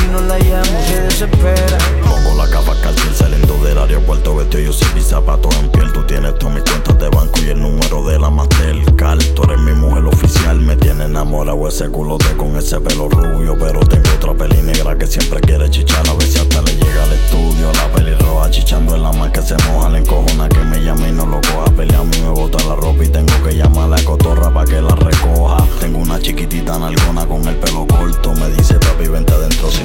si no la llamo se desespera. Pongo la capa calcín saliendo del aeropuerto Vestido yo sin mis zapatos en piel. Tú tienes todas mis cuentas de banco y el número de la Mastercard. Tú eres mi mujer oficial Me tiene enamorado ese culote con ese pelo rubio. Pero tengo otra peli negra que siempre quiere chichar. A ver si hasta le llega al estudio La peli roja chichando en la mar que se moja Le encojona que me llame y no lo coja. Pelea a mí me bota la ropa y tengo que llamar a la cotorra pa' que la recoja. Tengo una chiquitita nalgona con el pelo corto Me dice papi vente adentro si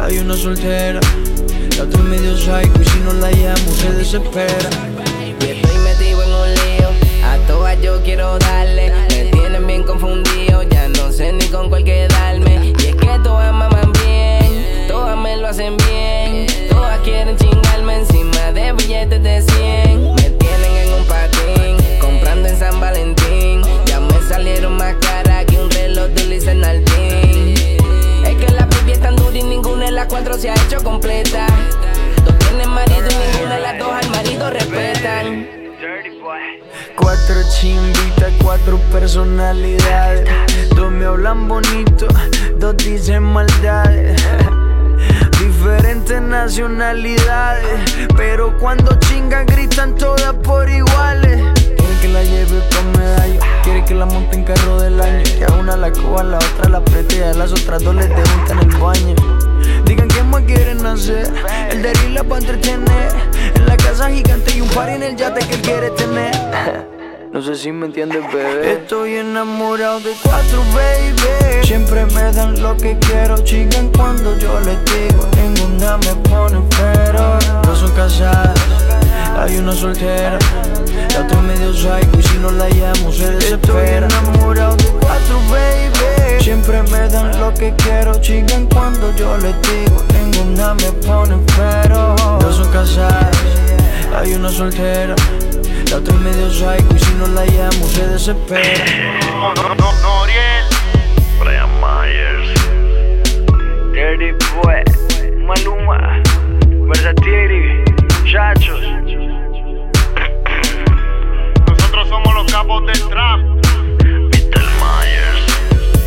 hay una soltera. La otra medio psycho y si no la llamo se desespera. Y estoy metido en un lío, a todas yo quiero darle. Me tienen bien confundido, ya no sé ni con cuál quedarme. Y es que todas maman bien, todas me lo hacen bien. Todas quieren nacionalidades, pero cuando chingan gritan todas por iguales. Quiere que la lleve con medallo, quiere que la monte en carro del año. Que a una la coja, la otra la apriete y a las otras dos les en el baño. Digan qué más quieren hacer, el de la para entretener. En la casa gigante y un par en el yate que él quiere tener. No sé si me entiendes, bebé. Estoy enamorado de cuatro, baby. Siempre me dan lo que quiero, chingan cuando yo les digo. Ninguna me pone pero. No son casadas, hay una soltera. La otra medio psycho y si no la llamo se desespera. Estoy enamorado de cuatro, baby. Siempre me dan lo que quiero, chingan cuando yo les digo. Ninguna me pone pero. No son casadas, hay una soltera. La otra es medio psycho y si no la llamo se desespera. No, no, no, Noriel. Brian Myers. Dirty Boy. Maluma. Versatiri. Chachos. Nosotros somos los capos del trap. Mr. Myers.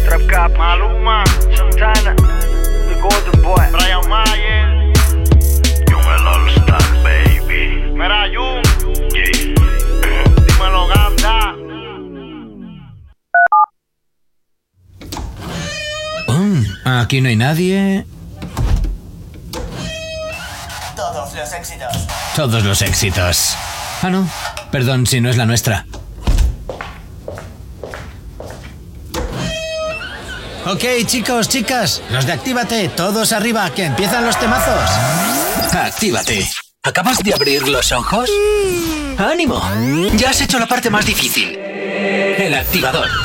Trap Cap. Maluma. Santana. The Golden Boy. Brian Myers. Aquí no hay nadie. Todos los éxitos. Todos los éxitos. Ah, no. Perdón si no es la nuestra. Ok, chicos, chicas, los de Actívate, todos arriba, que empiezan los temazos. Actívate. ¿Acabas de abrir los ojos? ¡Ánimo! Ya has hecho la parte más difícil. El activador.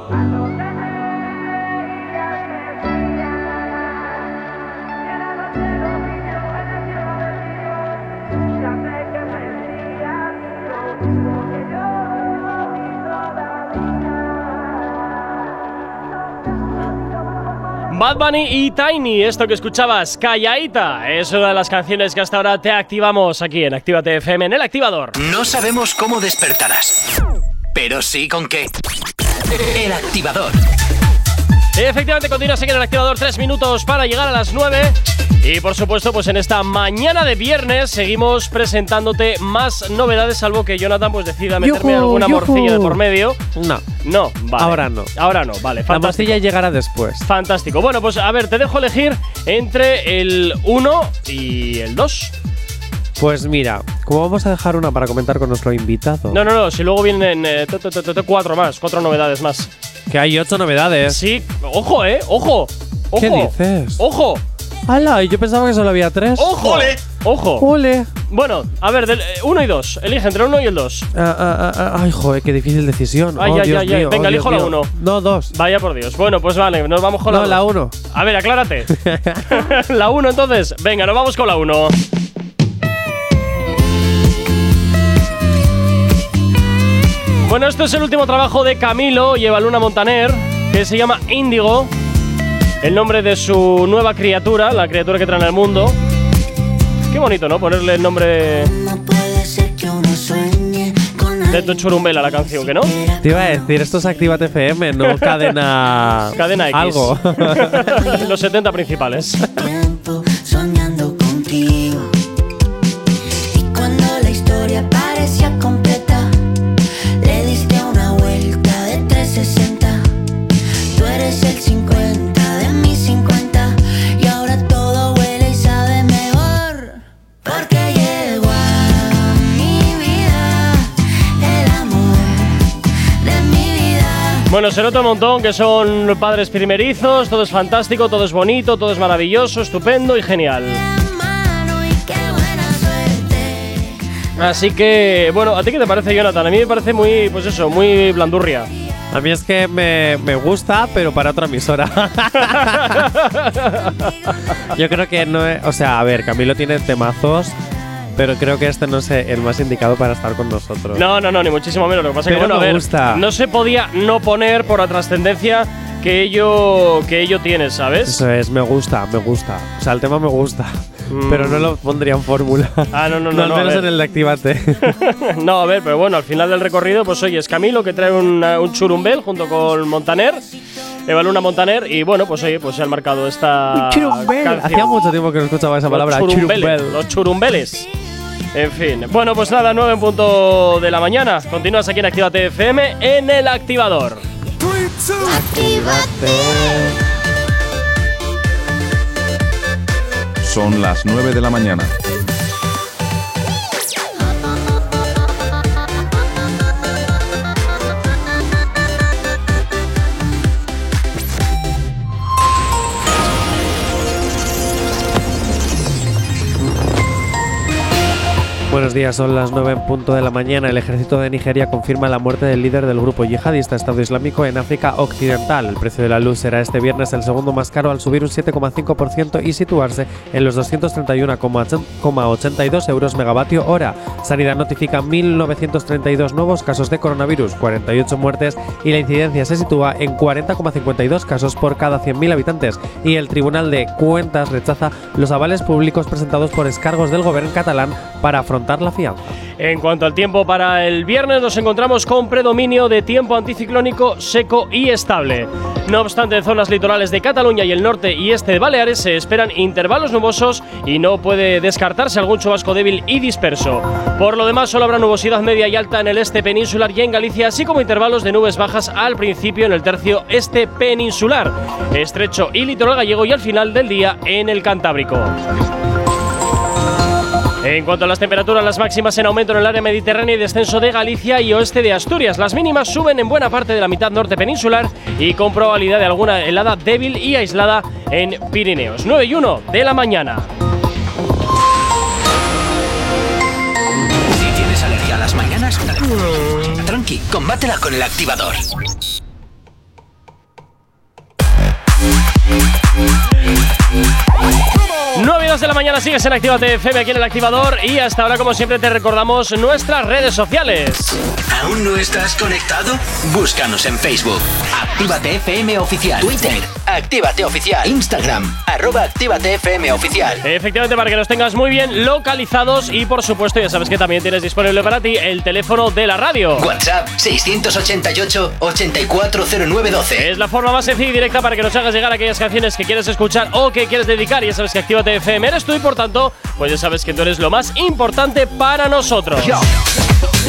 Bad Bunny y Tiny, esto que escuchabas, Calladita, es una de las canciones que hasta ahora te activamos aquí en Actívate FM en el activador. No sabemos cómo despertarás, pero sí con qué. El activador. Efectivamente, continúas aquí en el activador 3 minutos para llegar a las 9. Y por supuesto, pues en esta mañana de viernes seguimos presentándote más novedades, salvo que Jonathan pues decida meterme alguna morcilla de por medio. No. No, vale. Ahora no. Ahora no, vale. La morcilla llegará después. Fantástico. Bueno, pues a ver, te dejo elegir entre el 1 y el 2. Pues mira, como vamos a dejar una para comentar con nuestro invitado. No, no, no, si luego vienen eh, cuatro más, cuatro novedades más. Que hay ocho novedades. Sí, ojo, eh, ojo. Ojo. ¿Qué dices? Ojo. ¡Hala! Y yo pensaba que solo había tres. ¡Ojo! ¡Ojo! ¡Ole! Bueno, a ver, del, eh, uno y dos. Elige entre uno y el dos. Ah, ah, ah, ay, joder, qué difícil decisión. Ay, oh, ay, Dios ay, mío, Venga, oh, elijo Dios la mío. uno. No, dos. Vaya por Dios. Bueno, pues vale, nos vamos con No, la la uno. uno. A ver, aclárate. la uno entonces. Venga, nos vamos con la uno. Bueno, este es el último trabajo de Camilo y Evaluna Montaner, que se llama Índigo. El nombre de su nueva criatura, la criatura que trae al mundo. Qué bonito, ¿no? Ponerle el nombre de tu churumbela la canción, ¿que no? Te iba a decir, esto es Actívate FM, no cadena. Cadena X. Algo. Los 70 principales. se nota un montón que son padres primerizos, todo es fantástico, todo es bonito, todo es maravilloso, estupendo y genial. Así que, bueno, ¿a ti qué te parece, Jonathan? A mí me parece muy, pues eso, muy blandurria. A mí es que me, me gusta, pero para otra emisora. Yo creo que no es. O sea, a ver, Camilo tiene temazos, pero creo que este no es el más indicado para estar con nosotros. No, no, no, ni muchísimo menos. Lo que pasa es que, bueno, a me ver, gusta. no se podía no poner por la trascendencia que ello, que ello tiene, ¿sabes? Eso es, me gusta, me gusta. O sea, el tema me gusta. Pero no lo pondría en fórmula. Mm. Ah, no, no, no, al no, a menos en el de Actívate. no, a ver, pero bueno, al final del recorrido, pues oye, es Camilo que trae una- un churumbel junto con Montaner, Evaluna Montaner, y bueno, pues oye, pues se han marcado esta. Churumbel. Hacía mucho tiempo que no escuchaba esa palabra. Churumbeles, Churumbel. Los churumbeles. En fin. Bueno, pues nada, 9 en punto de la mañana. Continúas aquí en Actívate FM en el activador. Son las 9 de la mañana. Buenos días, son las 9 en punto de la mañana. El ejército de Nigeria confirma la muerte del líder del grupo yihadista Estado Islámico en África Occidental. El precio de la luz será este viernes el segundo más caro al subir un 7,5% y situarse en los 231,82 euros megavatio hora. Sanidad notifica 1.932 nuevos casos de coronavirus, 48 muertes y la incidencia se sitúa en 40,52 casos por cada 100.000 habitantes. Y el Tribunal de Cuentas rechaza los avales públicos presentados por escargos del gobierno catalán para afrontar En cuanto al tiempo para el viernes, nos encontramos con predominio de tiempo anticiclónico seco y estable. No obstante, en zonas litorales de Cataluña y el norte y este de Baleares se esperan intervalos nubosos y no puede descartarse algún chubasco débil y disperso. Por lo demás, solo habrá nubosidad media y alta en el este peninsular y en Galicia, así como intervalos de nubes bajas al principio en el tercio este peninsular, estrecho y litoral gallego y al final del día en el Cantábrico. En cuanto a las temperaturas, las máximas en aumento en el área mediterránea y descenso de Galicia y oeste de Asturias. Las mínimas suben en buena parte de la mitad norte peninsular y con probabilidad de alguna helada débil y aislada en Pirineos. 9 y 1 de la mañana. Si tienes alergia a las mañanas, tranqui, combátela con el activador. 9 y 2 de la mañana sigues en Actívate FM aquí en el activador y hasta ahora como siempre te recordamos nuestras redes sociales. ¿Aún no estás conectado? Búscanos en Facebook. Actívate FM Oficial. Twitter. Actívate Oficial. Instagram. Arroba Actívate FM Oficial. Efectivamente, para que nos tengas muy bien localizados y por supuesto ya sabes que también tienes disponible para ti el teléfono de la radio. WhatsApp 688-840912. Es la forma más sencilla y directa para que nos hagas llegar aquellas canciones que quieres escuchar o que quieres dedicar. Ya sabes que Actívate FM eres tú y por tanto, pues ya sabes que tú eres lo más importante para nosotros.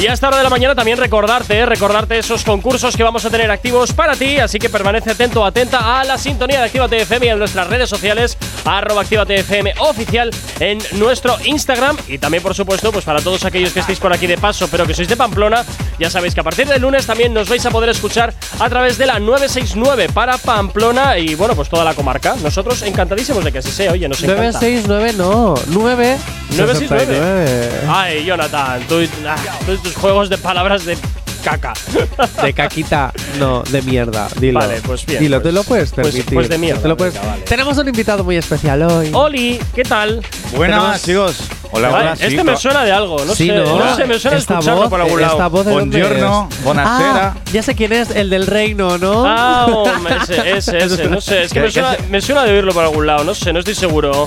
Y a esta hora de la mañana también recordarte, eh, recordarte esos concursos que vamos a tener activos para ti, así que permanece atento, atenta a la sintonía de Actívate FM y en nuestras redes sociales, arroba Actívate FM oficial en nuestro Instagram y también por supuesto, pues para todos aquellos que estéis por aquí de paso, pero que sois de Pamplona, ya sabéis que a partir del lunes también nos vais a poder escuchar a través de la 969 para Pamplona y bueno, pues toda la comarca. Nosotros encantadísimos de que así sea, oye, nos encanta. 969 no, 9 969. Ay, Jonathan, tú, ah, tú tus juegos de palabras de caca. De caquita, no, de mierda. Dilo. Vale, pues bien, Dilo, pues- te lo puedes pues- permitir. pues de mierda, Te lo puedes- venga, vale. Tenemos un invitado muy especial hoy. Oli, ¿qué tal? Buenas, chicos. Hola, buenas. este me suena de algo, no Sí, sé, ¿no? no sé, me suena Esta escucharlo voz- por algún lado. esta voz de Buongiorno, es? buonasera. Ah, ya sé quién es, el del reino, ¿no? Ah, hombre, ese, ese, ese, no sé, es que me ¿Qué- suena, me suena de oírlo por algún lado, no sé, no estoy seguro.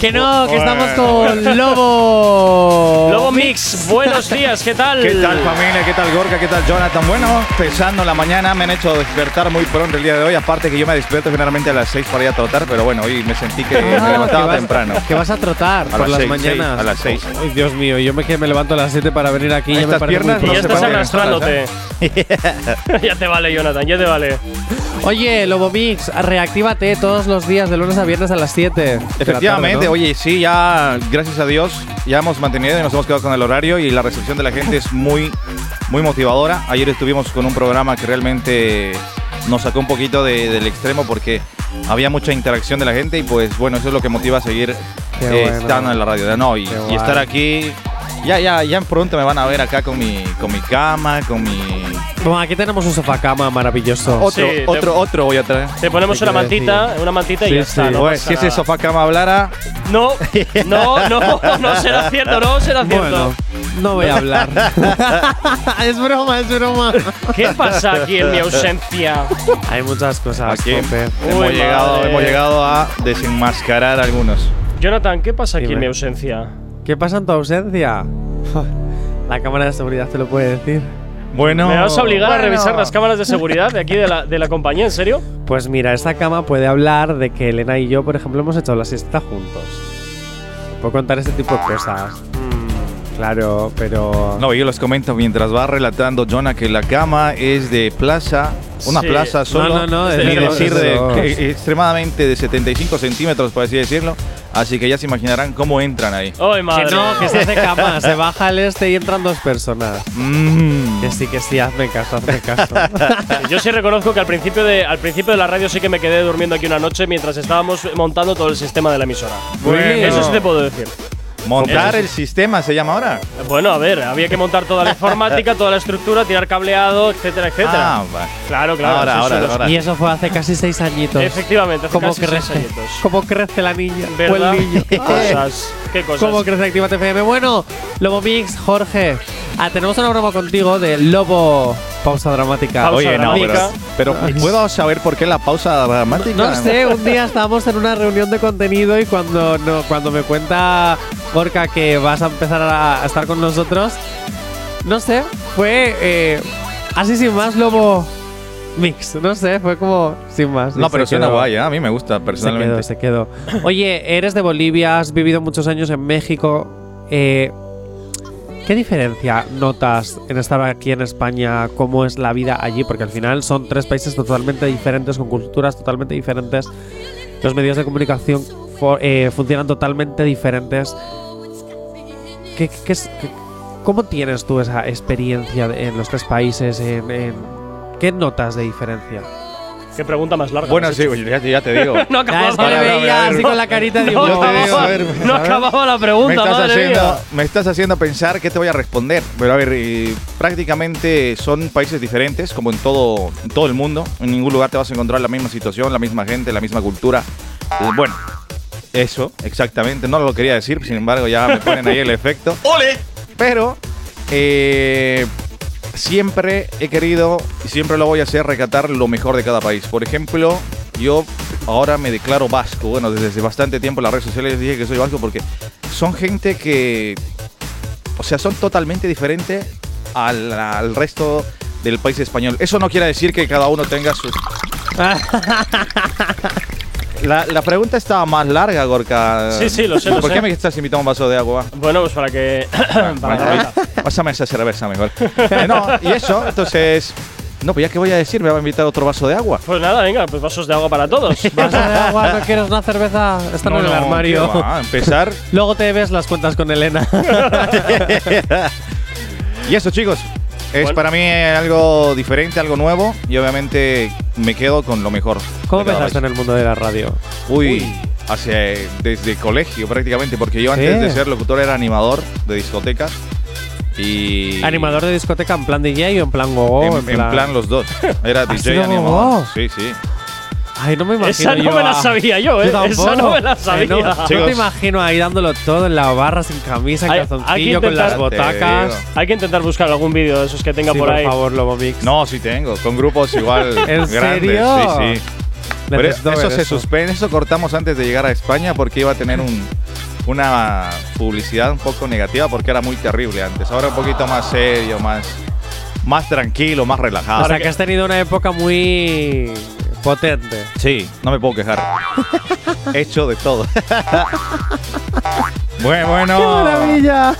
Que no, que estamos con Lobo. Lobo Mix, buenos días, ¿qué tal? ¿Qué tal familia? ¿Qué tal Gorka? ¿Qué tal Jonathan? Bueno, empezando la mañana me han hecho despertar muy pronto el día de hoy. Aparte que yo me despierto generalmente a las 6 para ir a trotar, pero bueno, hoy me sentí que me Ah, levantaba que vas- temprano. Que vas a trotar A por las las seis, mañanas. seis, a las seis. Ay, Dios mío, yo me, que me levanto a las 7 para venir aquí. ya me Estas parece muy piernas Y no ya se estás arrastrándote. ya te vale, Jonathan, ya te vale. Oye, Lobo Mix, reactívate todos los días de lunes a viernes a las 7. de la tarde, Efectivamente, ¿no? oye, sí, ya, gracias a Dios, ya hemos mantenido y nos hemos quedado con el horario y la recepción de la gente es muy, muy motivadora. Ayer estuvimos con un programa que realmente nos sacó un poquito de- del extremo porque había mucha interacción de la gente y pues bueno, eso es lo que motiva a seguir eh, bueno. estando en la radio. No, y, y estar aquí, ya, ya, ya pronto me van a ver acá con mi, con mi cama, con mi... Bueno, aquí tenemos un sofá cama maravilloso. Otro, Sí, te- otro, otro voy a traer. Te ponemos ¿Qué una mantita, decir? una mantita y Sí, ya está. sí. no Bueno, pasa si ese sofá cama hablara, No, no, no, no será cierto, no será cierto. Bueno, no voy a hablar. es broma, es broma. ¿Qué pasa aquí en mi ausencia? Hay muchas cosas, aquí Jope. hemos, Uy, llegado, madre. hemos llegado a desenmascarar algunos. Jonathan, ¿qué pasa aquí Dime. en mi ausencia? ¿Qué pasa en tu ausencia? La cámara de seguridad te lo puede decir. Bueno, ¿Me vas a obligar a bueno. revisar las cámaras de seguridad de aquí de la, de la compañía? ¿En serio? Pues mira, esta cama puede hablar de que Elena y yo, por ejemplo, hemos hecho la siesta juntos. Puedo contar ese tipo de cosas. Claro, pero. No, yo les comento mientras va relatando Jonah que la cama es de plaza, una Sí. plaza solo, no, no, es ni de decir de, es de extremadamente de 75 centímetros, por así decirlo. Así que ya se imaginarán cómo entran ahí. ¡Ay, madre! Que no, que se hace cama, se baja el este y entran dos personas. Mm. Que sí, que sí, hazme caso, hazme caso. Yo sí reconozco que al principio, de, al principio de la radio sí que me quedé durmiendo aquí una noche mientras estábamos montando todo el sistema de la emisora. Bueno. Eso sí te puedo decir. Montar el sistema se llama ahora. Bueno, a ver, había que montar toda la informática, toda la estructura, tirar cableado, etcétera, etcétera. Ah, va. Claro, claro. Ahora, sí, ahora, sí, lo- ahora. y eso fue hace casi seis añitos. Efectivamente, hace ¿Cómo casi seis crece? añitos. ¿Cómo crece la niña? O ¿Verdad? el niño. ¿Qué cosas? ¿Qué cosas? ¿Cómo crece Actívate FM? Bueno, Lobo Mix, Jorge. Ah, tenemos una broma contigo de Lobo. Pausa dramática. Pausa Oye, no, pero, dramática. pero ¿puedo saber por qué la pausa dramática? No sé, un día estábamos en una reunión de contenido y cuando, no, cuando me cuenta Gorka que vas a empezar a, estar con nosotros, no sé, fue eh, así sin más Lobo Mix, no sé, fue como sin más. No, pero suena quedó. guay, ¿eh? a mí me gusta Se personalmente. quedó, se quedó. Oye, eres de Bolivia, has vivido muchos años en México. eh, ¿Qué diferencia notas en estar aquí en España? ¿Cómo es la vida allí? Porque al final son tres países totalmente diferentes, con culturas totalmente diferentes. Los medios de comunicación eh, funcionan totalmente diferentes. ¿Qué, ¿Cómo tienes tú esa experiencia en los tres países? ¿Qué notas de diferencia? Qué pregunta más larga. Bueno, sí, ya, ya te digo. no Ya, es que acababa, le veía así con la carita de no, no acababa la me, pregunta, estás madre haciendo, mía. me estás haciendo pensar qué te voy a responder. Pero a ver, eh, prácticamente son países diferentes, como en todo, en todo el mundo. En ningún lugar te vas a encontrar la misma situación, la misma gente, la misma cultura. Eh, bueno, Eso, exactamente. No lo quería decir, sin embargo, ya me ponen ahí el efecto. ¡Ole! Pero eh, siempre he querido y siempre lo voy a hacer recatar lo mejor de cada país. Por ejemplo, yo ahora me declaro vasco. Bueno, desde hace bastante tiempo en las redes sociales dije que soy vasco porque son gente que, o sea, son totalmente diferentes al, al resto del país español. Eso no quiere decir que cada uno tenga su... La, la pregunta estaba más larga, Gorka. Sí, sí, lo sé, lo ¿Por sé. qué me estás invitando un vaso de agua? Bueno, pues para que. para Bueno, Pásame esa cerveza mejor. Eh, no, y eso, entonces. No, pues ya que voy a decir, me va a invitar otro vaso de agua. Pues nada, venga, pues vasos de agua para todos. ¿Vaso de agua? ¿No quieres una cerveza? Está No, en el no, armario. A empezar. Luego te ves las cuentas con Elena. Y eso, chicos, es Bueno. para mí algo diferente, algo nuevo. Y obviamente me quedo con lo mejor. ¿Cómo empezaste en el mundo de la radio? Uy, hace, desde colegio prácticamente, porque yo antes de ser locutor era animador de discotecas. Y. ¿Animador de discoteca en plan DJ o en plan gogo? En, en plan los dos. Era ¿Has DJ animador. Sí, sí. Ay, no me imagino Esa no yo me la a- sabía yo, ¿eh? Esa tampoco. no me la sabía. no, no Chicos. te imagino ahí dándolo todo en la barra, sin camisa, en Hay- calzoncillo, hay que con las intentar- botacas. Hay que intentar buscar algún vídeo de esos que tenga Sí, por por ahí. favor, Lobo Mix. No, sí tengo. Con grupos igual ¿En grandes. serio? Sí, sí. Pero eso ver se eso. suspende, eso cortamos antes de llegar a España porque iba a tener un, una publicidad un poco negativa porque era muy terrible antes. Ahora un poquito más serio, más, más tranquilo, más relajado. O sea, que has tenido una época muy potente. Sí, no me puedo quejar. Hecho de todo. bueno, bueno. ¡Qué maravilla!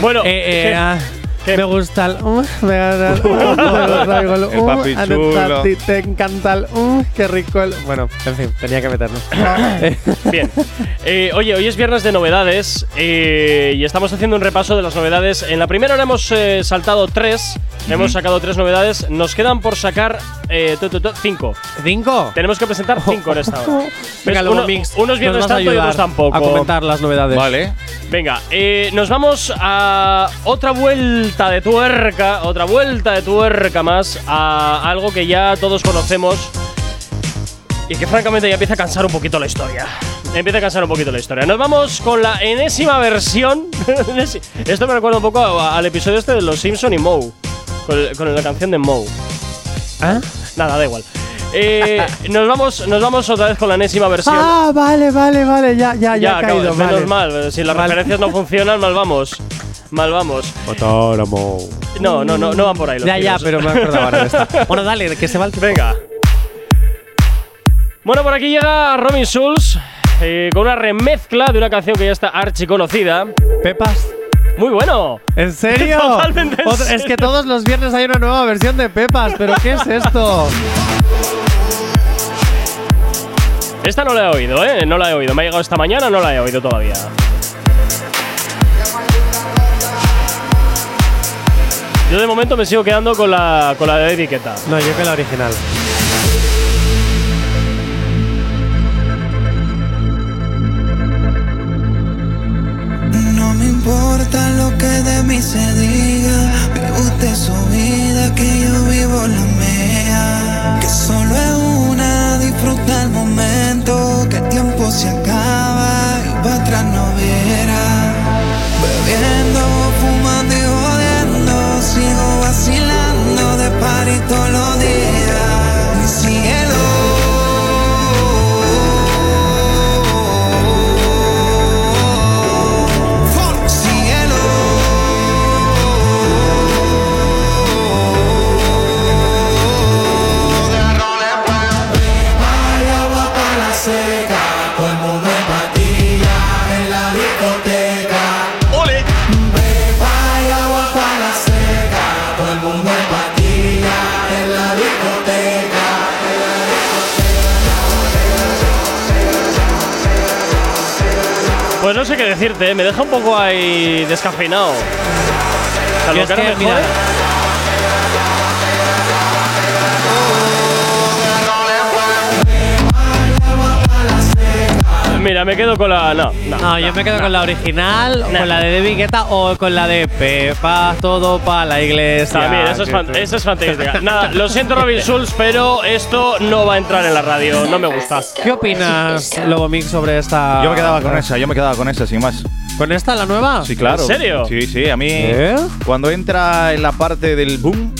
bueno, eh, eh, me gusta el. uh, me gusta el. uh, me gusta el, El uh, papi a chulo. ti te encanta el. uh, qué rico el. Bueno, en fin, tenía que meterlo. Bien. Eh, oye, hoy es viernes de novedades eh, y estamos haciendo un repaso de las novedades. En la primera hora hemos eh, saltado tres, hemos sacado tres novedades. Nos quedan por sacar eh, tu, tu, tu, cinco. ¿Cinco? Tenemos que presentar cinco en esta hora. Venga, unos nos viernes tanto y otros tampoco. A comentar las novedades. Vale. Venga, eh, nos vamos a otra vuelta de tuerca, otra vuelta de tuerca más a algo que ya todos conocemos y que francamente ya empieza a cansar un poquito la historia. Empieza a cansar un poquito la historia. Nos vamos con la enésima versión. Esto me recuerda un poco al episodio este de Los Simpson y Moe, con la canción de Moe. ¿Ah? Nada, da igual. Eh, nos, vamos, nos vamos otra vez con la enésima versión. Ah, vale, vale, vale. Ya, ya, ya, acabo- caído. menos vale. mal. Si las Vale. referencias no funcionan, mal vamos. Mal vamos. Autónomo. No, no, no, no van por ahí los Ya, ya, pero me acordaba ahora de esta. Bueno, dale, que se va el tiempo. Venga. Bueno, por aquí llega Robin Schulz eh, con una remezcla de una canción que ya está archiconocida. Pepas. Muy bueno. ¿En serio? Totalmente en Es que todos los viernes hay una nueva versión de Pepas, pero ¿qué es esto? Esta no la he oído, ¿eh? No la he oído. Me ha llegado esta mañana, no la he oído todavía. Yo de momento me sigo quedando con la, con la de etiqueta. No, yo que la original. No me importa lo que de mí se diga. Vive usted su vida, que yo vivo la mía. Que solo es una, disfruta el momento. Que el tiempo se acaba y para atrás no viera. Bebiendo, fumando y jodiendo. Sigo vacilando de los días. Decirte, ¿eh? me deja un poco ahí descafeinado. Que que, mira, Mira, me quedo con la. No, no. No, yo me quedo con la original, o con la de David Guetta o con la de Pepa, todo para la iglesia. También, eso es, fan- eso es fantástica. Nada, lo siento, Robin Schulz, pero esto no va a entrar en la radio. No me gusta. ¿Qué opinas, Lobo Mix, sobre esta. Yo me quedaba con esa, yo me quedaba con esa, sin más. ¿Con esta, la nueva? Sí, claro. ¿En serio? Sí, sí, a mí. ¿Eh? Cuando entra en la parte del boom,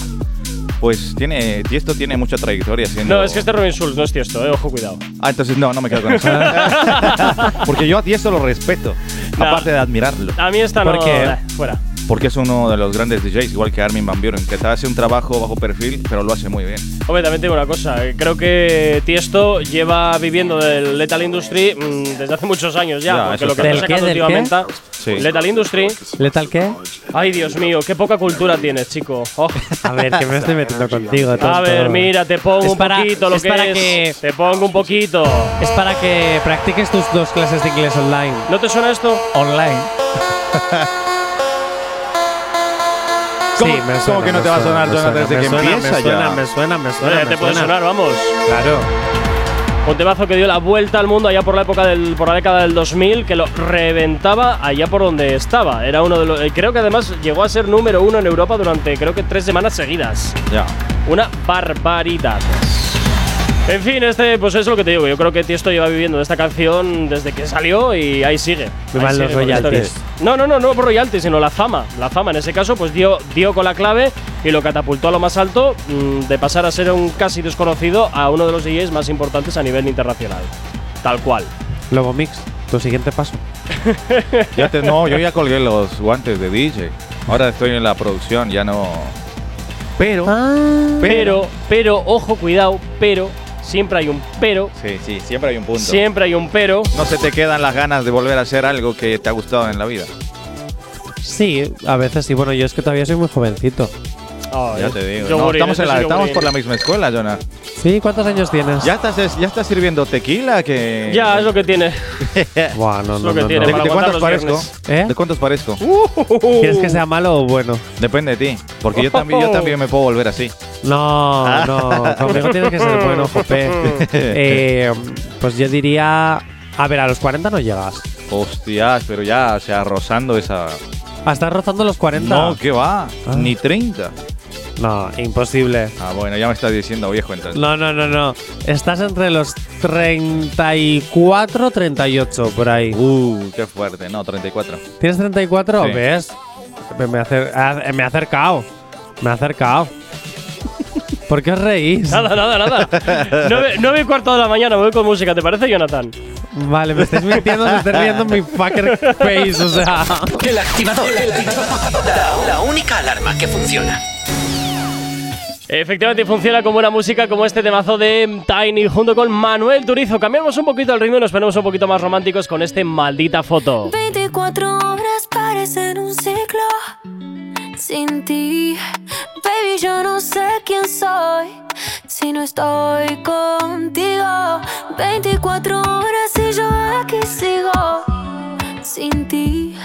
pues tiene. Tiesto tiene mucha trayectoria siendo. No, es que este Robin Schulz no es tiesto, eh. Ojo, cuidado. Ah, entonces no, no me quedo con eso. Porque yo a Tiesto lo respeto, No. aparte de admirarlo. A mí esta ¿Por no. qué? eh, fuera. Porque es uno de los grandes DJs, igual que Armin Van Buren, que te hace un trabajo bajo perfil, pero lo hace muy bien. Hombre, también te digo una cosa. eh, Creo que Tiesto lleva viviendo del Lethal Industry mm, desde hace muchos años ya. Ya, porque lo que está sacando ¿Del qué? ¿Del últimamente. Sí. Lethal Industry. ¿Letal qué? Ay, Dios mío, qué poca cultura tienes, chico. Oh. A ver, que me estoy metiendo contigo. A tonto. ver, mira, te pongo Es un para- poquito lo es que para es. que- Te pongo un poquito. Es para que practiques tus dos clases de inglés online. ¿No te suena esto? Online. ¿Cómo- sí, me cómo suena, que no me te va a sonar, Jonathan, desde que suena, empieza me suena, ya? Me suena, me suena, Ya te puede sonar, vamos. Claro. Un temazo que dio la vuelta al mundo allá por la época del, por la década del 2000, que lo reventaba allá por donde estaba. Era uno de los, eh, creo que además llegó a ser número uno en Europa durante creo que tres semanas seguidas. Ya. Una barbaridad. En fin, este, pues es lo que te digo. Yo creo que Tiesto lleva viviendo de esta canción desde que salió y ahí sigue. Me Ahí van sigue royalties. No, no, no, no por royalties, sino la fama. La fama en ese caso, pues dio, dio con la clave y lo catapultó a lo más alto mm, de pasar a ser un casi desconocido a uno de los DJs más importantes a nivel internacional. Tal cual. Lobo Mix, tu siguiente paso. Ya te- no, yo ya colgué los guantes de DJ. Ahora estoy en la producción, ya no. Pero. Pero, pero, ojo, cuidado, pero, siempre hay un pero, Sí, sí, siempre hay un punto. siempre hay un pero. No se te quedan las ganas de volver a hacer algo que te ha gustado en la vida. Sí, a veces sí. Bueno, yo es que todavía soy muy jovencito. Ya te digo. Estamos en la- por la misma escuela, Jonah. Sí, ¿cuántos años tienes? Ya estás, ya estás sirviendo tequila que. Ya, es lo que tiene. Buah, no, no, que tiene para ¿De cuántos parezco? ¿Eh? ¿De cuántos parezco? ¿Quieres que sea malo o bueno? Depende de ti. Porque yo también, yo también me puedo volver así. No, no, conmigo tienes que ser bueno, Jope. Eh, pues yo diría. A ver, a los 40 no llegas. Hostias, pero ya, o sea, rozando esa. Ah, ¿Estás rozando los 40? No, ¿qué va? Ah. Ni 30. No, imposible. Ah, bueno, ya me estás diciendo viejo entonces. No, no, no, no. Estás entre los 34, 38, por ahí. Uh, qué fuerte. No, 34. ¿Tienes 34? Sí. ¿Ves? Me, acer- ha- me he acercado. Me he acercado. ¿Por qué os reís? Nada, nada, nada. 9, y cuarto de la mañana, me voy con música, ¿te parece, Jonathan? Vale, me estáis mintiendo, me estáis riendo en mi fucker face, o sea. El activador. La, la única alarma que funciona. Efectivamente funciona con buena música como este temazo de Tiny junto con Manuel Turizo. Cambiamos un poquito el ritmo y nos ponemos un poquito más románticos con este maldita foto. 24 horas parecen un ciclo sin ti. Baby, yo no sé quién soy si no estoy contigo. 24 horas y yo aquí sigo sin ti.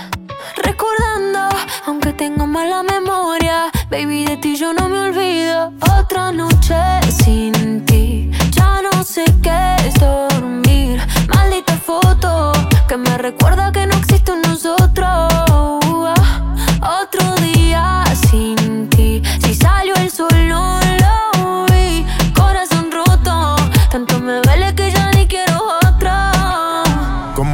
Recordando, aunque tengo mala memoria, baby, de ti yo no me olvido. Otra noche sin ti, ya no sé qué es dormir. Maldita foto que me recuerda que no existe un nosotros. Otro día sin ti,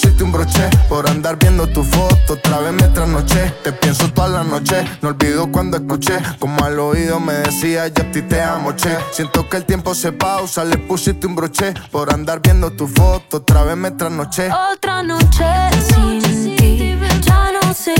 pusiste un broche Por andar viendo tu foto, otra vez me trasnoché. Te pienso toda la noche, no olvido cuando escuché. Como al oído me decía yo a ti te amo, che Siento que el tiempo se pausa, le pusiste un broche Por andar viendo tu foto, otra vez me trasnoché. Otra noche sin ti, ya no sé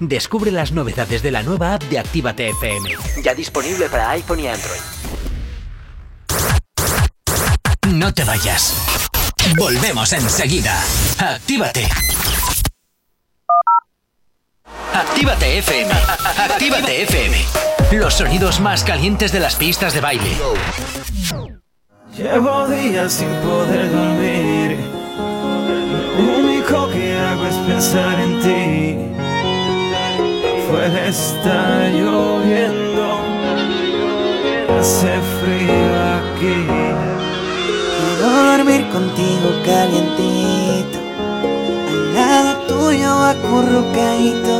Descubre las novedades de la nueva app de Actívate FM. Ya disponible para iPhone y Android. No te vayas. Volvemos enseguida. Actívate. Actívate FM. Actívate FM. Los sonidos más calientes de las pistas de baile. Llevo días sin poder dormir. Lo único que hago es pensar en ti. Fuera está lloviendo. Hace frío aquí. Quiero dormir contigo calientito, al lado tuyo acurrucadito.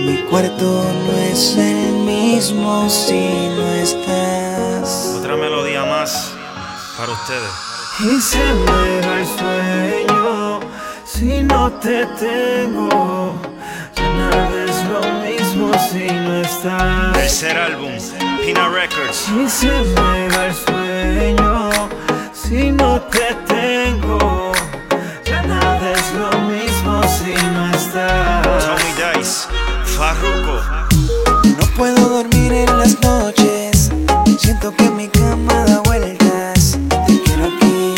Mi cuarto no es el mismo si no estás. Otra melodía más para ustedes. Y se me va el sueño si no te tengo. Nada es lo mismo si no estás. Tercer álbum, Pina Records. Y se me va el sueño si no te tengo. Ya nada es lo mismo si no estás. Tommy Dice, Farruko. No puedo dormir en las noches. Siento que mi cama da vueltas. Te quiero aquí,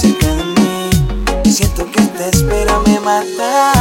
cerca de mí. Siento que esta espera me mata.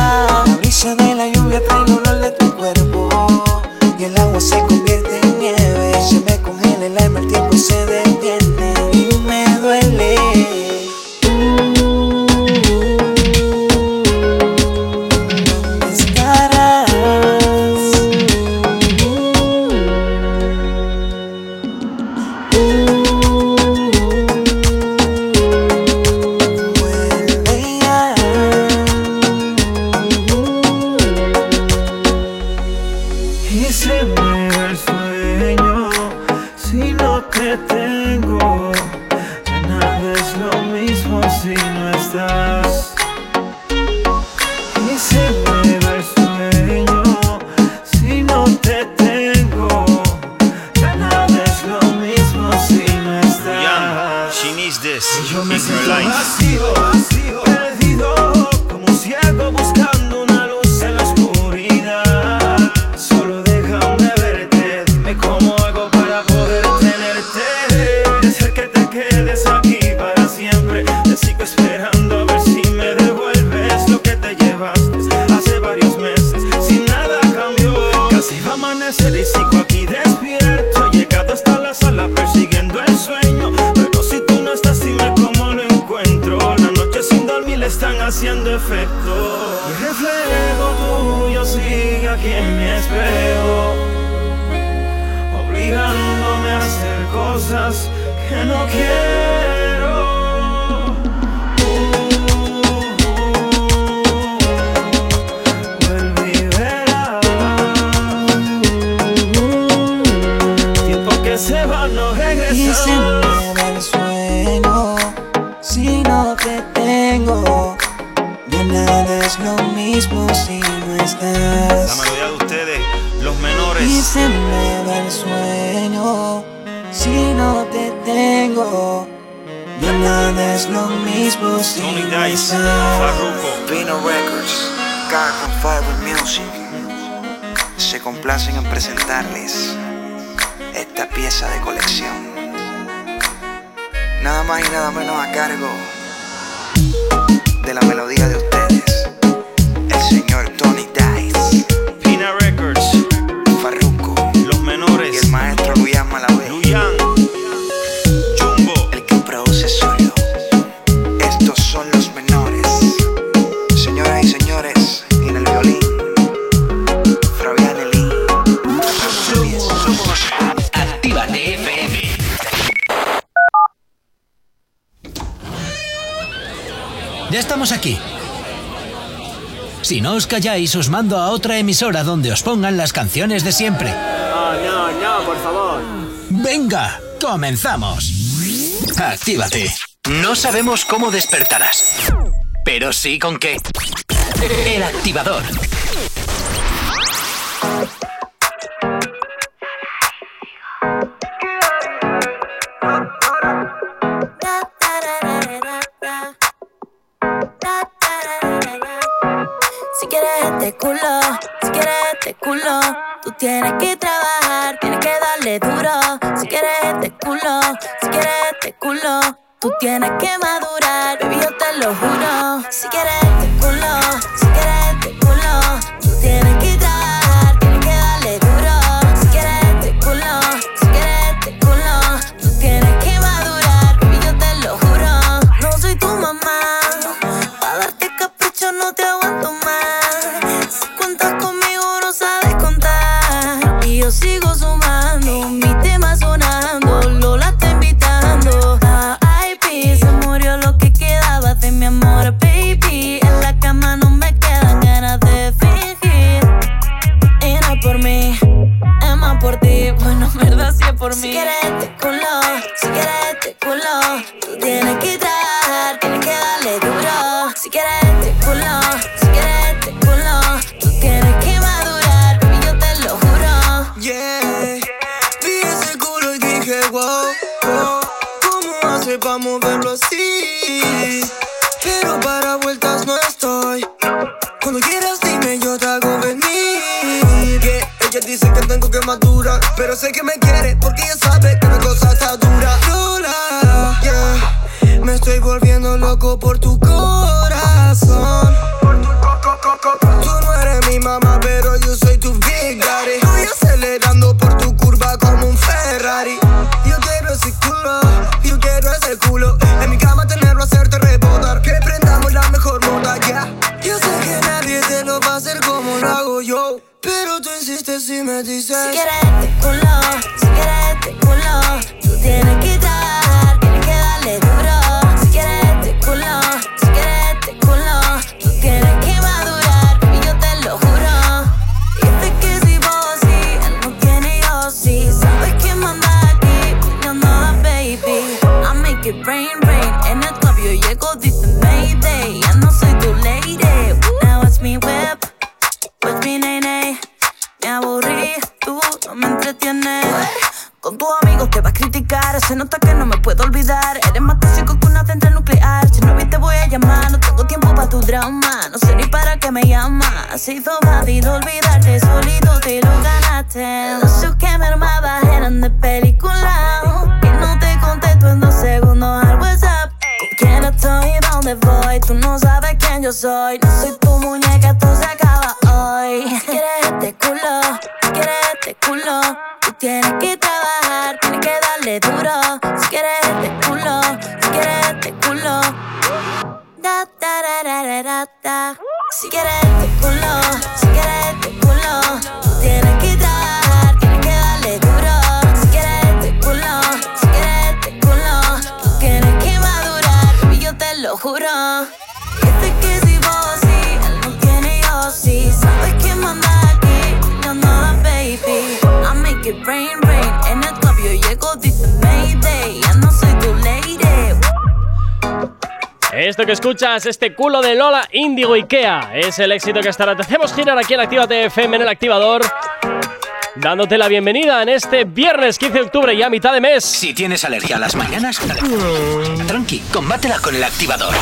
calláis os mando a otra emisora donde os pongan las canciones de siempre. No, no, por favor. Venga, comenzamos. Actívate. No sabemos cómo despertarás, pero sí con qué. El activador. can I get my este culo de Lola Indigo Ikea. Es el éxito que estará te hacemos girar aquí en Actívate FM en el activador. Dándote la bienvenida en este viernes 15 de octubre y a mitad de mes. Si tienes alergia a las mañanas, tranqui, combátela con el activador.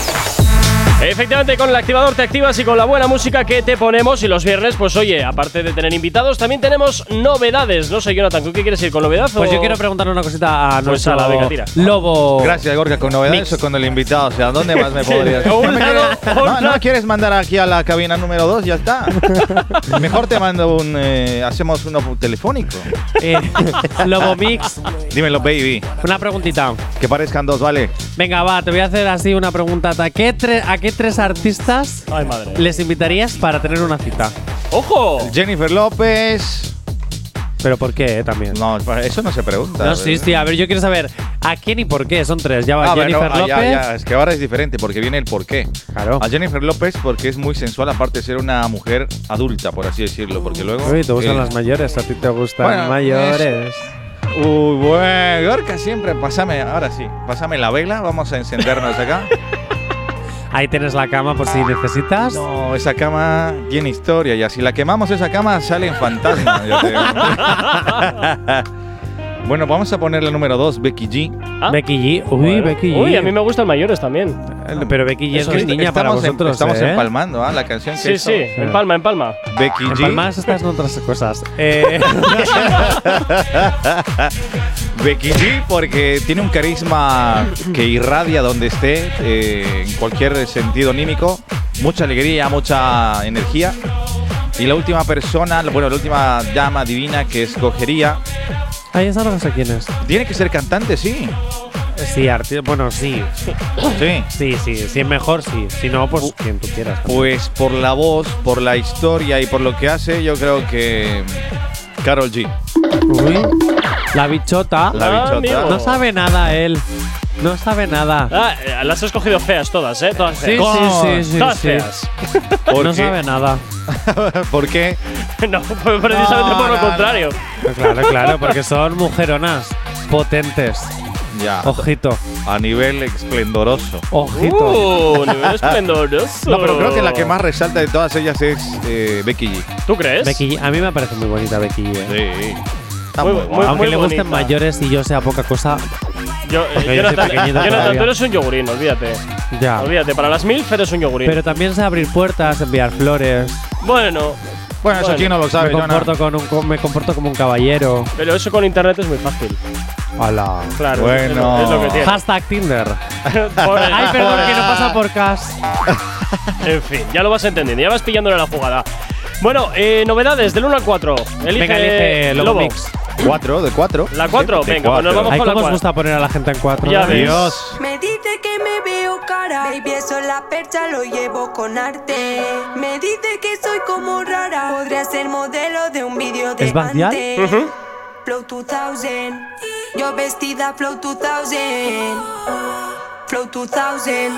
Efectivamente, con el activador te activas y con la buena música que te ponemos. Y los viernes, pues oye, aparte de tener invitados, también tenemos novedades. No sé, Jonathan, ¿tú qué quieres ir con novedad? Pues o- yo quiero preguntarle una cosita a Pues nuestro a la venga, tira. lobo. Gracias, Gorka. ¿Con novedades o con el invitado? O sea, ¿dónde más me podrías? Un ¿No lado, no quieres mandar aquí a la cabina número 2, ya está. Mejor te mando un. eh, hacemos uno telefónico. Eh, lobo Mix, Dímelo, baby. una preguntita. Que parezcan dos, ¿vale? Venga, va, te voy a hacer así una pregunta. ¿A qué, tre- a qué tres artistas Ay, madre. les invitarías para tener una cita? ¡Ojo! Jennifer López. ¿Pero por qué eh, también? No, eso no se pregunta. No, sí, sí, a ver, yo quiero saber a quién y por qué. Son tres. Ya va Ah, bueno, Jennifer ah, López. ya, ya, es que ahora es diferente porque viene el porqué. Claro. A Jennifer López porque es muy sensual, aparte de ser una mujer adulta, por así decirlo. Porque luego. Uy, te gustan eh, las mayores, a ti te gustan Bueno, mayores. Uy, bueno, Gorka siempre, pásame, ahora sí, pásame la vela, vamos a encendernos acá. Ahí tienes la cama por si necesitas. No, esa cama tiene historia, y si la quemamos esa cama salen fantasmas. bueno, vamos a poner la número 2, Becky G. Ah. Becky G. Uy, Bueno. Becky G. Uy, a mí me gustan mayores también. Pero Becky G es muy es- niña para estamos en- vosotros. estamos ¿eh? empalmando, ¿ah? La canción que Sí, hizo sí, en palma, en palma. Becky G. Palmas estás en otras cosas. Eh, Becky G porque tiene un carisma que irradia donde esté, eh, en cualquier sentido anímico, mucha alegría, mucha energía. Y la última persona, bueno, la última llama divina que escogería, Ahí esa no sé quién es. tiene que ser cantante, sí. Sí, arti- bueno, sí. Sí. Sí, sí. Si es mejor, sí. Si no, pues quien tú quieras. Pues por la voz, por la historia y por lo que hace, yo creo que Carol G. Uy, la bichota. La Ah, bichota. amigo. No sabe nada él. No sabe nada. Ah, eh, las he escogido feas todas, ¿eh? Todas feas. sí, sí, sí, Todas sí. feas. ¿Por No qué? sabe nada. ¿Por qué? no, pues precisamente No, por lo no, no. contrario. Claro, claro, porque son mujeronas potentes. Ya. Ojito, A nivel esplendoroso. ojito. Uh, nivel esplendoroso. No, pero creo que la que más resalta de todas ellas es eh, Becky G. ¿Tú crees? Becky G- a mí me parece muy bonita Becky G. ¿eh? Sí. Está Muy- muy. Aunque le gusten bonita. mayores y yo sea poca cosa, Yo, eh, Jonathan, Jonathan, tú eres un yogurín, olvídate. ya. Olvídate, para las MILF eres un yogurín. Pero también sé abrir puertas, enviar flores. bueno, Bueno, eso Bueno, quién no lo sabe, me, comporto con un, me comporto como un caballero. pero eso con internet es muy fácil. Hola. Claro, Bueno. es, lo, es lo que tiene. Hashtag Tinder. Ay, perdón, que no pasa por cas. En fin, ya lo vas entendiendo, ya vas pillándole la jugada. Bueno, eh, novedades del 1 al 4. Elige, Venga, elige Lobo Mix. ¿Cuatro? ¿De cuatro? La 4, De venga, pues nos cuatro. vamos Ay, con la ¿cómo os 4. gusta poner a la gente en cuatro? Ya ves. Dios. Me dice que me veo cara, baby, eso la percha lo llevo con arte. Me dice que soy como rara, podría ser modelo de un vídeo de ¿Es Badial? antes. Ujú. Flow 2000, yo vestida Flow 2000. Flow 2000,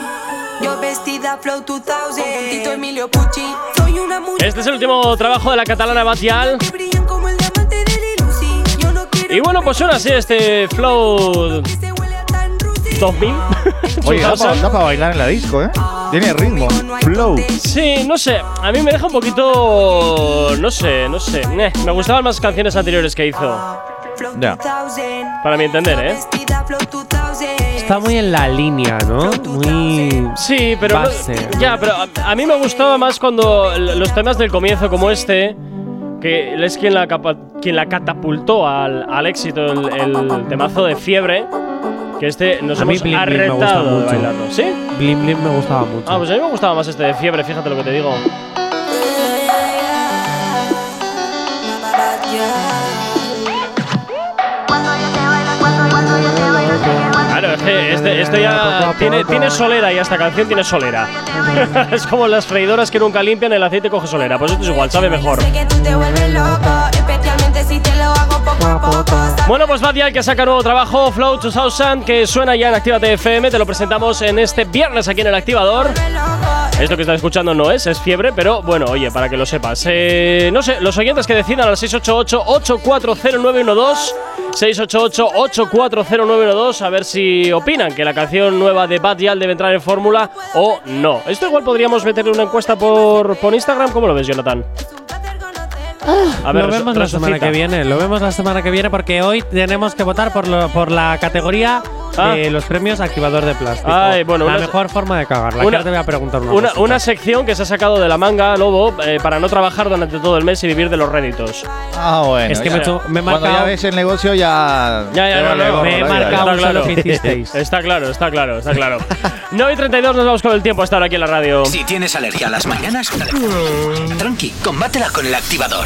yo vestida Flow 2000. Con Tito Emilio Pucci, soy una mujer Este es el último trabajo de la catalana Batial. Y bueno, pues suena así este Flow que se huele a tan Rusi. 2000. Oye, da 2000. para bailar en la disco, ¿eh? Tiene ritmo, flow. Sí, no sé, a mí me deja un poquito. No sé, no sé. Eh, me gustaban más canciones anteriores que hizo. Ya. 2000. Para mi entender, ¿eh? Vestida Flow 2000. Está muy en la línea, ¿no? Muy. Sí, pero. no- Base. ya, pero a, a mí me gustaba más cuando los temas del comienzo, como este, que es quien la, quien la catapultó al, al éxito, el, el temazo de fiebre, que este nos A mí hemos Blim Blim me gusta de mucho. bailarlo. ¿Sí? Blim Blim me gustaba mucho. Ah, pues a mí me gustaba más este de fiebre, fíjate lo que te digo. Este- esto ya tiene, tiene solera ya esta canción tiene solera. es como las freidoras que nunca limpian, el aceite coge solera. Pues esto es igual, sabe mejor. Bueno, pues Badial que saca nuevo trabajo, Flow 2000, que suena ya en Actívate FM. Te lo presentamos en este viernes aquí en el Activador. Esto que estás escuchando no es, es fiebre, pero bueno, oye, para que lo sepas. Eh, no sé, los oyentes que decidan al 688-840912, 688-840912, a ver si opinan que la canción nueva de Badial debe entrar en fórmula o no. Esto igual podríamos meterle una encuesta por, por Instagram. ¿Cómo lo ves, Jonathan? A ver, lo vemos la semana que viene. Lo vemos la semana que viene porque hoy tenemos que votar por, lo- por la categoría Ah. de los premios activador de plástico. Ay, bueno, la una- mejor forma de cagarla. una- Una, te voy a preguntar una, Una, una sección que se ha sacado de la manga, Lobo, eh, para no trabajar durante todo el mes y vivir de los réditos. Ah, bueno. Es que ya- me he me he Cuando ya ves el negocio ya. Ya, ya, no, no, gorro me he la marcado ya. un solo que hicisteis. Está claro, está claro, está claro. 9 y 32 nos vamos con el tiempo hasta ahora aquí en la radio. Si tienes alergia a las mañanas, tranqui, combátela con el activador.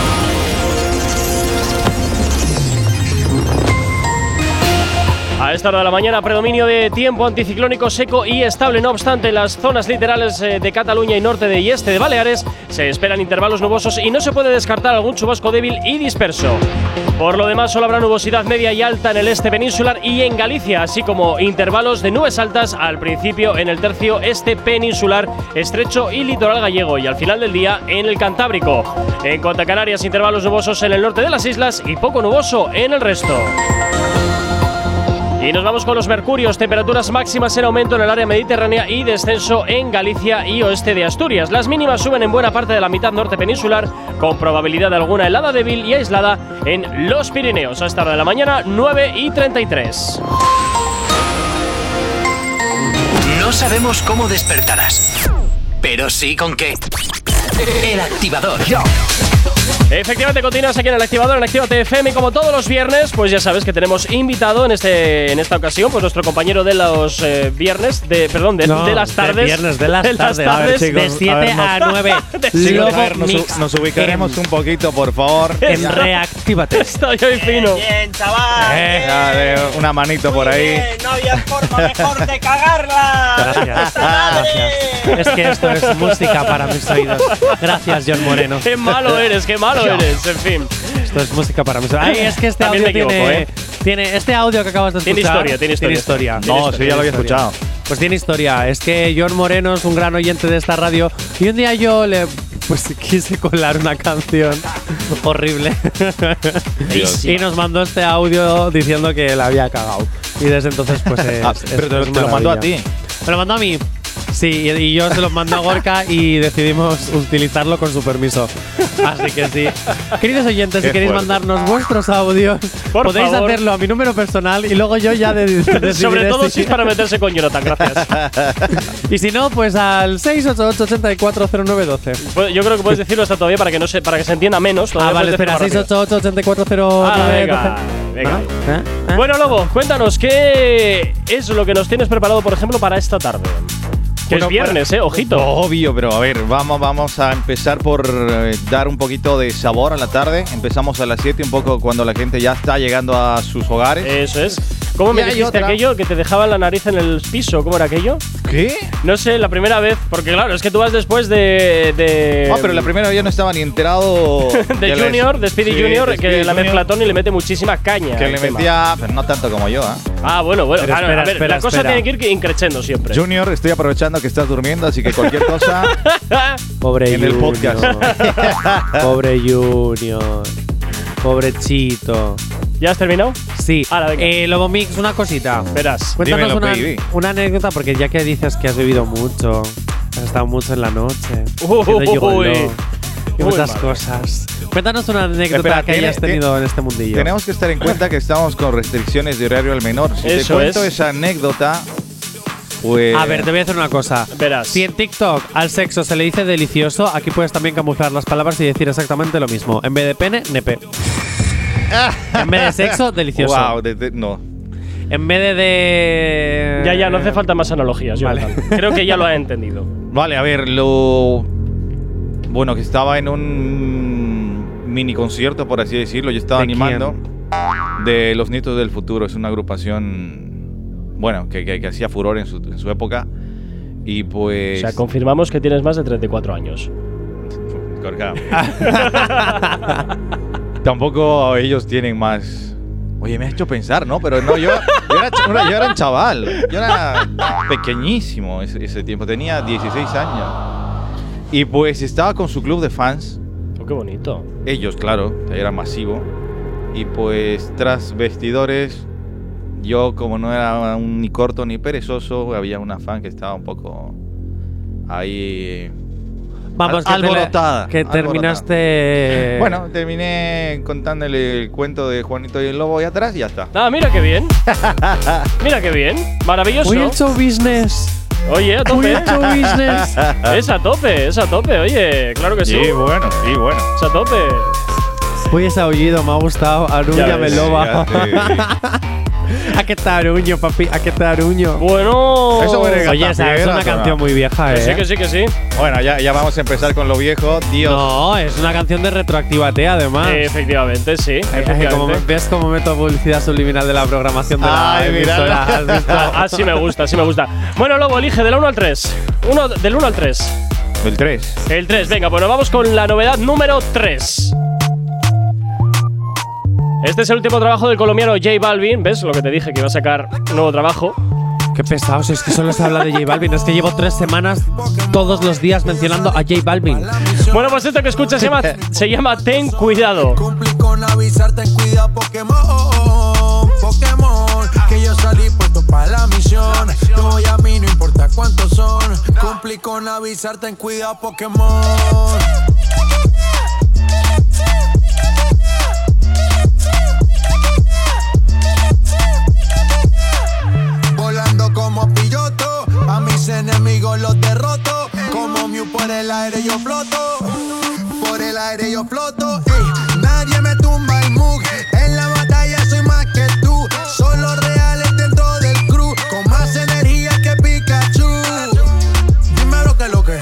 A esta hora de la mañana, predominio de tiempo anticiclónico seco y estable. No obstante, en las zonas literales eh, de Cataluña y norte de y este de Baleares se esperan intervalos nubosos y no se puede descartar algún chubasco débil y disperso. Por lo demás, solo habrá nubosidad media y alta en el este peninsular y en Galicia, así como intervalos de nubes altas al principio en el tercio este peninsular, estrecho y litoral gallego y al final del día en el Cantábrico. En cuanto a Canarias, intervalos nubosos en el norte de las islas y poco nuboso en el resto. Y nos vamos con los mercurios, temperaturas máximas en aumento en el área mediterránea y descenso en Galicia y oeste de Asturias. Las mínimas suben en buena parte de la mitad norte peninsular, con probabilidad de alguna helada débil y aislada en los Pirineos. A esta hora de la mañana, 9 y 33. No sabemos cómo despertarás, pero sí con qué. El activador. Efectivamente, continúas aquí en el activador en Actívate FM y como todos los viernes, pues ya sabes que tenemos invitado en este en esta ocasión, pues nuestro compañero de los eh, viernes, de perdón, de, No, de las de tardes. viernes, de las tardes. A ver, tardes. chicos, De siete a ver, a nos- nueve. De Chicos, Lobo a ver, nos, nos ubicaremos un poquito, por favor. en. Reactívate. Estoy hoy fino. Bien, chaval. Eh, ya, de una manito por ahí. Bien, no había forma mejor de cagarla. Gracias, gracias. Es que esto es música para mis oídos. Gracias, John Moreno. Qué malo eres, qué malo eres, en fin. Esto es música para oídos. Ay, es que este También audio me equivoco, tiene, ¿eh? tiene. Este audio que acabas de escuchar. Tiene historia, tiene historia. Tiene No, sí, ya lo había historia. escuchado. Pues tiene historia. Es que John Moreno es un gran oyente de esta radio. Y un día yo le. Pues quise colar una canción horrible. Dios. y nos mandó este audio diciendo que la había cagado. Y desde entonces, pues es. Ah, es- pero te, es te lo mandó a maravilla. ti. Me lo mandó a mí. Sí, y, yo se lo mandó a Gorka y decidimos utilizarlo con su permiso. Así que sí. Queridos oyentes, Qué si queréis fuerte. mandarnos vuestros audios, Por podéis favor. hacerlo a mi número personal y luego yo ya de, decidiré Sobre todo si es para meterse con Jonathan, gracias. Y si no, pues al 688-840912. Pues yo creo que puedes decirlo hasta todavía para que no se, para que se entienda menos. Ah, vale, puedes espera, decirlo más rápido. 688-840912. Ah, venga, venga. ¿Eh? ¿Eh? Bueno, Lobo, cuéntanos, ¿qué es lo que nos tienes preparado, por ejemplo, para esta tarde? Que Bueno, es viernes, ¿eh? Ojito. Obvio, pero a ver, vamos, vamos a empezar por eh, dar un poquito de sabor a la tarde. Empezamos a las 7, un poco cuando la gente ya está llegando a sus hogares. Eso es. ¿Cómo me dijiste aquello? Que te dejaban la nariz en el piso. ¿Cómo era aquello? ¿Qué? No sé, la primera vez. Porque claro, es que tú vas después de. de Ah, pero la primera vez yo no estaba ni enterado. de Junior, de Speedy Sí, Junior, de que Speedy la mezcla Tony y le mete muchísima caña. Que le tema. metía, pero no tanto como yo, ¿ah? Ah, bueno, bueno. Pero claro, espera, a ver, espera, la cosa espera. tiene que ir increchendo siempre. Junior, estoy aprovechando que estás durmiendo, así que cualquier cosa Pobre en el Junior. podcast. Pobre Junior. Pobre Chito. ¿Ya has terminado? Sí. Ahora, venga. Eh, Lobo Mix, una cosita. Verás. Cuéntanos Dímelo, una, baby. una anécdota, porque ya que dices que has bebido mucho, has estado mucho en la noche, Uy. siendo gigoló, y muchas cosas. Cuéntanos una anécdota Espera, que hayas tenido en este mundillo. Tenemos que estar en cuenta que estamos con restricciones de horario al menor. Si Eso te cuento es. esa anécdota, pues. A ver, te voy a decir una cosa. Verás. Si en TikTok al sexo se le dice delicioso, aquí puedes también camuflar las palabras y decir exactamente lo mismo. En vez de pene, nepe. en vez de sexo, delicioso. Wow, de- de- no. En vez de, de. Ya, ya, no hace falta más analogías, Vale. Creo que ya lo ha entendido. Vale, a ver, lo. Bueno, que estaba en un mini concierto, por así decirlo. Yo estaba ¿De animando de Los Nietos del Futuro. Es una agrupación, bueno, que, que- que hacía furor en su, en su época. Y O pues. sea, confirmamos que tienes más de 34 años. Corca. Tampoco ellos tienen más. Oye, me ha hecho pensar, ¿no? Pero no, yo, yo, era, yo era un chaval. Yo era pequeñísimo ese, ese tiempo. Tenía 16 años. Y pues estaba con su club de fans. Oh, qué bonito. Ellos, claro, era masivo. Y pues tras vestidores, yo como no era un ni corto ni perezoso, había una fan que estaba un poco ahí Vamos, que, alborotada. que alborotada. terminaste. Bueno, terminé contándole el cuento de Juanito y el Lobo y atrás y ya está. Ah, mira qué bien. mira qué bien. Maravilloso. Hoy el show business. Oye, a tope. Show business. es a tope, es a tope. Oye, claro que sí. Sí, bueno, sí, bueno. Es a tope. Uy, ese aullido me ha gustado. Meloba. ya ¿A qué taruño, papi? ¿A qué taruño? Bueno. Eso Oye, esa es una canción muy vieja, Que ¿eh? sí, que sí, que sí. Bueno, ya, ya vamos a empezar con lo viejo. Dios. No, es una canción de retroactivate, además. Efectivamente, sí. Como me- efectivamente. ¿Ves cómo meto publicidad subliminal de la programación de la Ay, emisora? mírala. ¿Has visto? Ah, Así me gusta, así me gusta. Bueno, Lobo, elige del 1 al 3. Uno, del 1 al 3. El 3. El 3, venga, bueno, vamos con la novedad número 3. Este es el último trabajo del colombiano J Balvin. ¿Ves lo que te dije que iba a sacar un nuevo trabajo? Qué pesados, es que solo se habla de J Balvin. Es que llevo tres semanas todos los días mencionando a J Balvin. Bueno, pues esto que escuchas se llama, se llama Ten Cuidado. Con avisarte en cuida Pokémon, Pokémon, que yo salí puesto para la misión. Tú y a mí no importa cuántos son. Cumplí con avisarte en cuida Pokémon. Los derroto. Como Mew por el aire yo floto, por el aire yo floto. ey. Nadie me tumba el mug, en la batalla soy más que tú. Son los reales dentro del crew, con más energía que Pikachu. Dime lo que lo que,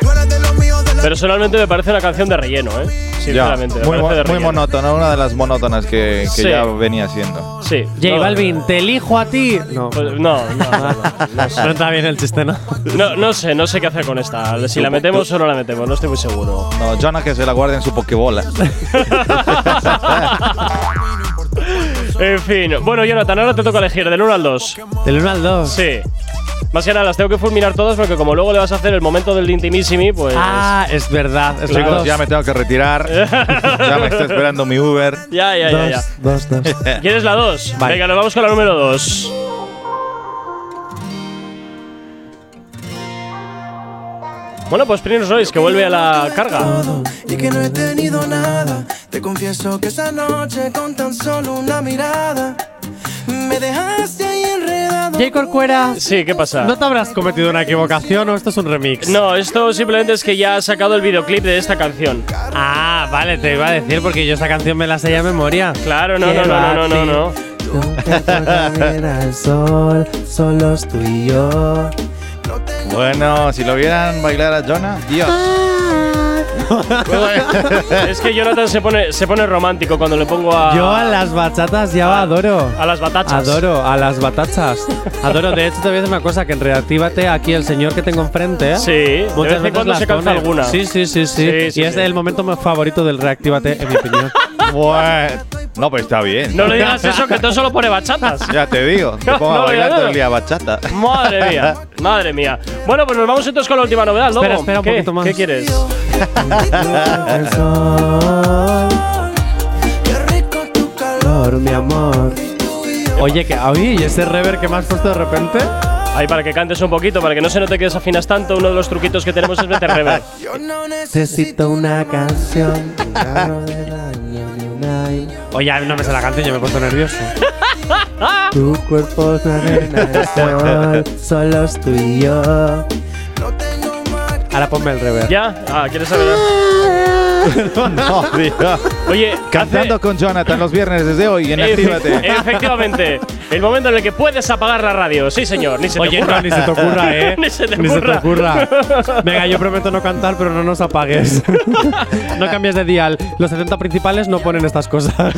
tú eres de los míos de la Personalmente me parece una canción de relleno, ¿eh? Sinceramente, me muy, mo- muy monótona, una de las monótonas que, que Sí. ya venía siendo. Sí. J no, Balvin, te elijo a ti. No, pues, no, no, no, no, no sé. no está bien el chiste, ¿no? No, no sé, no sé qué hacer con esta. Si la metemos o no la metemos, no estoy muy seguro. No, Jonah que se la guarde en su pokebola. En fin, bueno, Jonathan, ahora te toca elegir del 1 al 2. Del 1 al 2. Sí. Más que nada, las tengo que fulminar todas porque como luego le vas a hacer el momento del intimissimi, pues. Ah, es verdad. Es Chicos, dos. ya me tengo que retirar. ya me está esperando mi Uber. Ya, ya, ya, ya. Dos, dos, dos. ¿Quieres la 2? Vale. Venga, nos vamos con la número 2. Bueno, pues Prince Royce, que vuelve a la carga. y que no he tenido nada. Te confieso que esa noche con tan solo una mirada me dejaste ahí enredado. J. Corcuera, Sí, ¿qué pasa? ¿no te habrás cometido una equivocación o esto es un remix? No, esto simplemente es que ya ha sacado el videoclip de esta canción. Ah, vale, te iba a decir porque yo esa canción me la sé ya de memoria. Claro, no, no, no, no, no, no, no. el sol, solos tú y yo. Bueno, si lo vieran bailar a Jonah, Dios. Es que Jonathan se pone, se pone romántico cuando le pongo a. Yo a las bachatas ya adoro. a las batachas. Adoro, a las batachas. Adoro. De hecho, te voy a decir una cosa: que en Reactívate, aquí el señor que tengo enfrente, ¿eh? Sí, de muchas vez en cuando las se pone. alguna. Sí, sí, sí, sí. Sí, sí, y es sí. el momento más favorito del Reactívate, en mi opinión. Bueno, no, pues está bien. No le digas eso, que tú solo pone bachatas. Ya te digo, te No, pongo a no, bailar ya, todo no. el día bachata. Madre mía, madre mía. Bueno, pues nos vamos entonces con la última novedad, Lobo. Espera, espera un ¿Qué? poquito más. ¿Qué quieres? El sol. Calor, mi amor. Oye, que, oye, ¿y ese rever que me has puesto de repente? Ahí para que cantes un poquito, para que no se note que desafinas tanto, uno de los truquitos que tenemos es meter. Necesito una canción. carro de daño, ni una i- Oye, no me sé la canción, yo me he puesto nervioso. tu cuerpo es una arena de sol, solos tú y yo. Ahora ponme el rever. ¿Ya? Ah, ¿quieres saber? no, tío. Oye, Cantando con Jonathan los viernes desde hoy en Actívate. Efectivamente, el momento en el que puedes apagar la radio. Sí, señor, ni se te Oye, ocurra. no, ni se te ocurra, ¿eh? ni se te Ni se te ocurra. ocurra. Venga, yo prometo no cantar, pero no nos apagues. no cambies de dial. Los 70 principales no ponen estas cosas.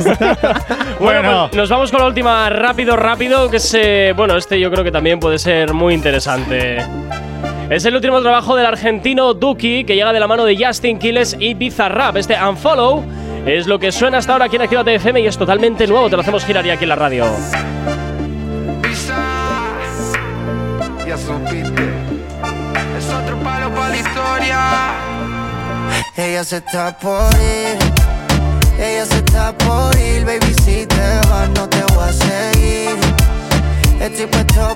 Bueno, pues nos vamos con la última rápido, rápido, que es, eh, bueno, este yo creo que también puede ser muy interesante. Es el último trabajo del argentino Duki, que llega de la mano de Justin Quiles y Bizarrap. Este Unfollow es lo que suena hasta ahora aquí en Actívate FM y es totalmente nuevo, te lo hacemos girar ya aquí en la radio. Ya supiste. Es otro palo para la historia. Ella se está por ir, ella se está por ir, baby si te vas no te voy a seguir. Estoy puesto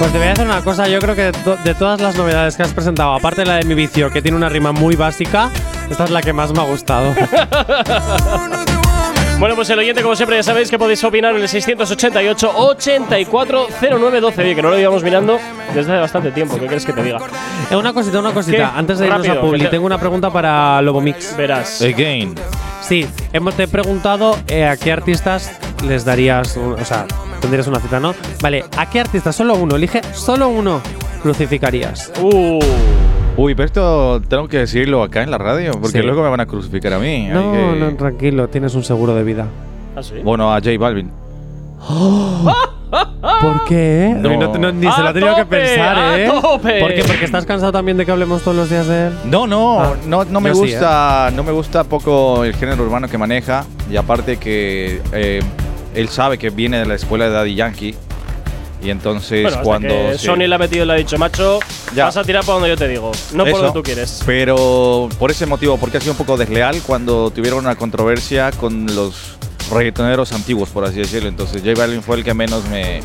Pues te voy a decir una cosa, yo creo que de, to- de todas las novedades que has presentado, aparte de la de mi vicio, que tiene una rima muy básica, esta es la que más me ha gustado. Bueno, pues el oyente, como siempre, ya sabéis que podéis opinar en el 688-840912. Oye, que no lo íbamos mirando desde hace bastante tiempo. ¿Qué quieres que te diga? Eh, una cosita, una cosita. ¿Qué? Antes de irnos Rápido, a Publi, te- tengo una pregunta para Lobo Mix. Verás. Again. Sí, hemos te he preguntado eh, a qué artistas les darías, o sea, tendrías una cita, ¿no? Vale, ¿a qué artista? Solo uno, elige solo uno. Crucificarías. Uh. Uy, pero esto tengo que decirlo acá en la radio, porque Sí. luego me van a crucificar a mí. No, que- no, tranquilo, tienes un seguro de vida. ¿Ah, sí? Bueno, a J Balvin. ¿Por qué? No. No, no, ni se lo ¡A ha tenido que tope! pensar, ¡A ¿eh? tope! ¿Por qué? Porque estás cansado también de que hablemos todos los días de él. No, no, Ah, no, no me yo sí, ¿eh? gusta, no me gusta poco el género urbano que maneja y aparte que eh, él sabe que viene de la escuela de Daddy Yankee y entonces Bueno, cuando se- Sony le ha metido y le ha dicho, macho, Ya. vas a tirar por donde yo te digo, no por Eso, donde tú quieres. Pero por ese motivo, porque ha sido un poco desleal cuando tuvieron una controversia con los reggaetoneros antiguos, por así decirlo. Entonces J Balvin fue el que menos me,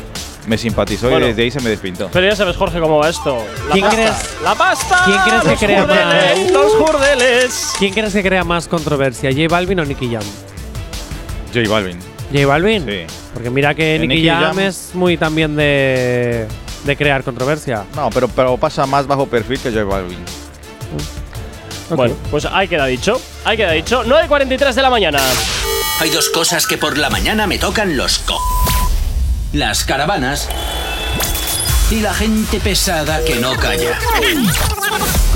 me simpatizó Bueno. y desde ahí se me despintó. Pero ya sabes, Jorge, cómo va esto. La ¿Quién pasta. crees- ¡La pasta! quién crees que Los crea jurdeles, más? ¡Los jurdeles! ¿Quién crees que crea más controversia, J Balvin o Nicky Jam? J Balvin. J Balvin. Sí. Porque mira que Nicky, Nicky Jam, Jam- es muy también de, de crear controversia. No, pero, pero pasa más bajo perfil que J Balvin. Bueno, pues ahí queda dicho. Ahí queda dicho. 9.43 de la mañana. Hay dos cosas que por la mañana me tocan los co. Las caravanas y la gente pesada que no calla.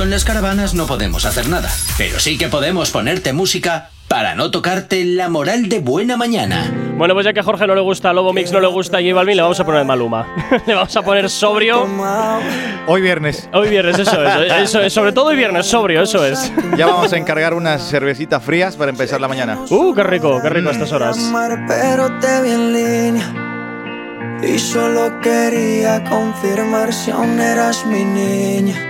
Con las caravanas no podemos hacer nada, pero sí que podemos ponerte música para no tocarte la moral de buena mañana. Bueno, pues ya que a Jorge no le gusta Lobo Mix, no le gusta J Balvin, le vamos a poner Maluma. le vamos a poner sobrio. Hoy viernes. Hoy viernes, eso es. Eso es. Sobre todo hoy viernes, sobrio, eso es. Ya vamos a encargar unas cervecitas frías para empezar la mañana. Uh, qué rico, qué rico a estas horas. Pero te vi en línea. Y solo quería confirmar si aún eras mi niña.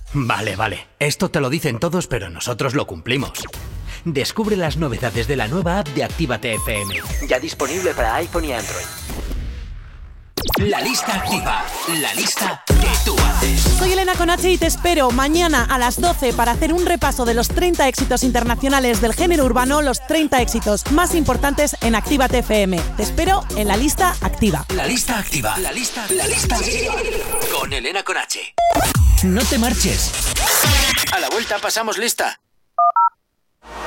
Vale, vale. Esto te lo dicen todos, pero nosotros lo cumplimos. Descubre las novedades de la nueva app de Actívate FM. Ya disponible para iPhone y Android. La lista activa. La lista que tú haces. Soy Elena Conache y te espero mañana a las 12 para hacer un repaso de los 30 éxitos internacionales del género urbano, los 30 éxitos más importantes en Actívate FM. Te espero en la lista activa. La lista activa. La lista, la lista activa. Con Elena Conache. No te marches. A la vuelta pasamos lista.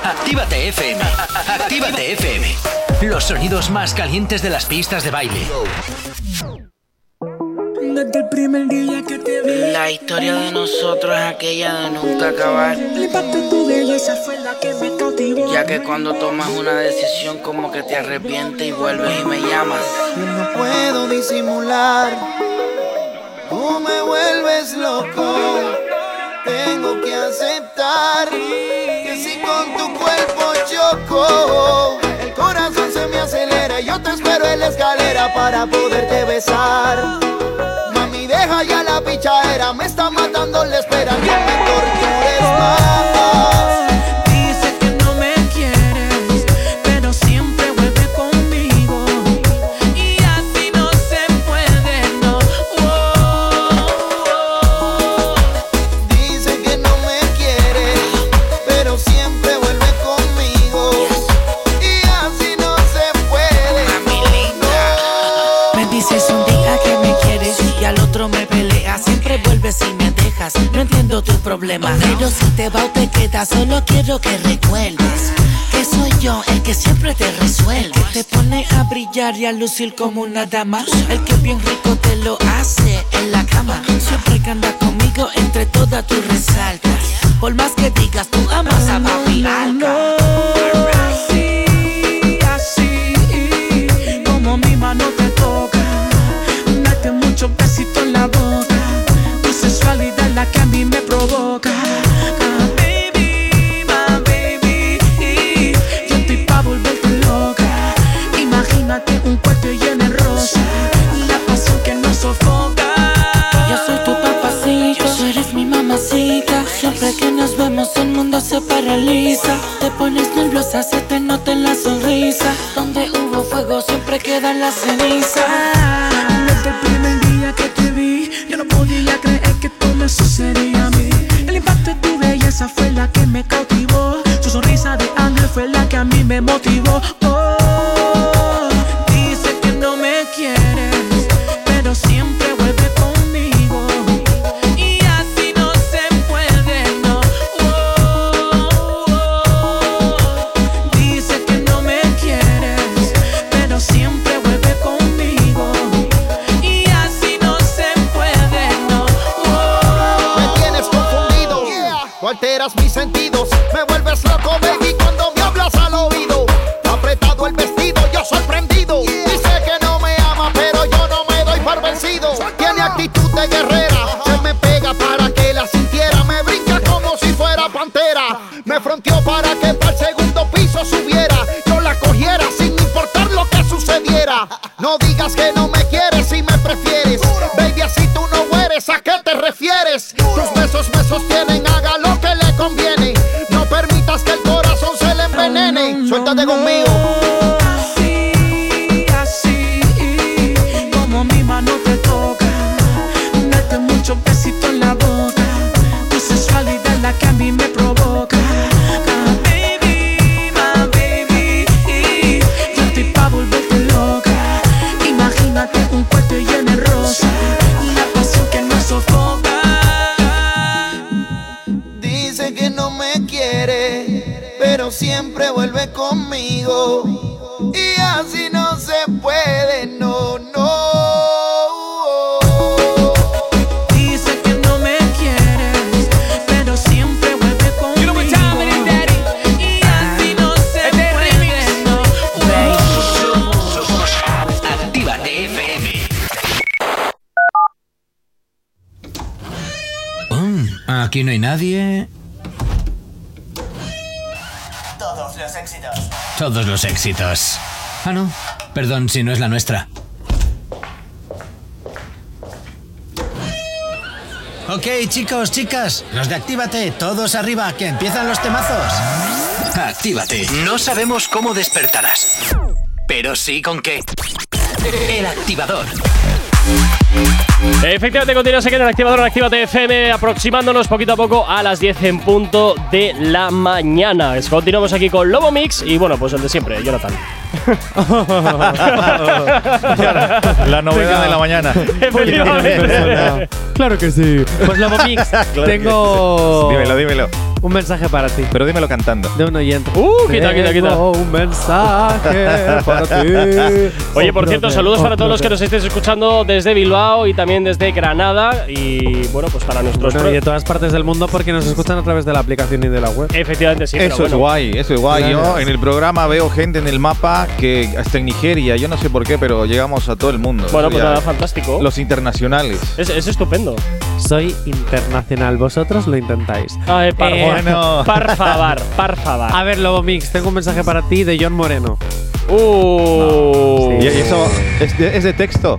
Actívate FM. Actívate FM. Los sonidos más calientes de las pistas de baile. Desde el primer día que te vi. La historia de nosotros es aquella de nunca acabar. Flipaste tu belleza fue la que me cautivó. Ya que cuando tomas una decisión como que te arrepientes y vuelves y me llamas. Yo no puedo disimular. Tú me vuelves loco. Tengo que aceptar que si con tu cuerpo choco, el corazón se me acelera. y Yo te espero en la escalera para poderte besar. Mami, deja ya la pichadera. Me está matando la espera. Me tortures dices un día que me quieres y al otro me peleas. Siempre vuelves y me dejas. No entiendo tu problema. Pero si te va o te quedas, solo quiero que recuerdes que soy yo el que siempre te resuelve. Que te pone a brillar y a lucir como una dama. El que bien rico te lo hace en la cama. Siempre que anda conmigo, entre todas tú resaltas. Por más que digas, tú amas a papi Alca. Así, así, como mi mano te toca. Date muchos besitos en la boca. Tu sensualidad la que a mí me provoca. Ah, baby, my baby. Yo estoy pa' volverte loca. Imagínate un cuarto lleno de rosa. La pasión que nos sofoca. Yo soy tu papacito, tú eres mi mamacita. Siempre que nos vemos el mundo se paraliza. Te pones nerviosa, se te nota en la sonrisa. Donde hubo fuego siempre quedan las cenizas. Todo éxitos. Ah, no. Perdón si no es la nuestra. Ok, chicos, chicas, los de Actívate, todos arriba, que empiezan los temazos. Actívate. No sabemos cómo despertarás, pero sí con qué. El activador. Efectivamente, continúas aquí en el activador en Actívate FM, aproximándonos poquito a poco a las 10 en punto de la mañana. Continuamos aquí con Lobo Mix y bueno, pues el de siempre, Jonathan. La novedad de la mañana. Efectivamente. Claro que sí. Pues Lobo Mix, Claro tengo sí. Dímelo, dímelo. Un mensaje para ti. Pero dímelo cantando. De un oyente. Uh, quita, quita, quita. Un mensaje para ti. Oye, por cierto, saludos para todos los que nos estéis escuchando desde Bilbao y también desde Granada. Y bueno, pues para nuestros. Bueno, y de todas partes del mundo porque nos escuchan a través de la aplicación y de la web. Efectivamente, sí. pero Eso es bueno. guay, eso es guay. Yo en el programa veo gente en el mapa que hasta en Nigeria, yo no sé por qué, pero llegamos a todo el mundo. Bueno, Eso pues nada, fantástico. Los internacionales. Es, es estupendo. Soy internacional, vosotros lo intentáis. Ay, par, Eh, bueno. par favor, par favor. A ver, Lobo Mix, tengo un mensaje para ti de John Moreno. Uh. ¿Y eso es de, es de texto?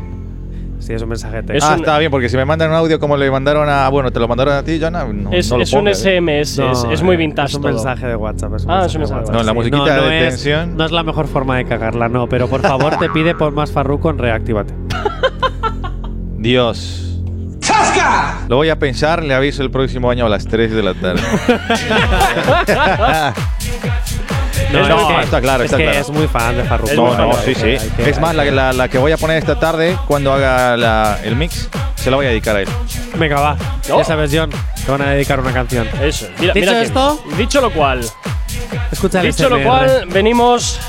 Sí, es un mensaje de Es texto. ah, está bien, porque si me mandan un audio como le mandaron a. Bueno, te lo mandaron a ti, Jonah. No, es no lo es un ¿eh? SMS, es, No, es muy eh, vintage. Es un todo. mensaje de WhatsApp. Es un Ah, mensaje es un mensaje de No, la musiquita de es- tensión. no es la mejor forma de cagarla, no, pero por favor te pide por más farruco en Reactívate. Dios. Lo voy a pensar, le aviso el próximo año a las 3 de la tarde. No, No, es que- está claro, es está que claro. es muy fan de farruco. Es muy No, no, sí, sí. Es más, la, la- la que voy a poner esta tarde, cuando haga la- el mix, se la voy a dedicar a él. Venga, va. Ya sabes, John, te van a dedicar una canción. Eso. Mira, Dicho mira quién. esto- dicho lo cual, Escucha el dicho lo cual, venimos.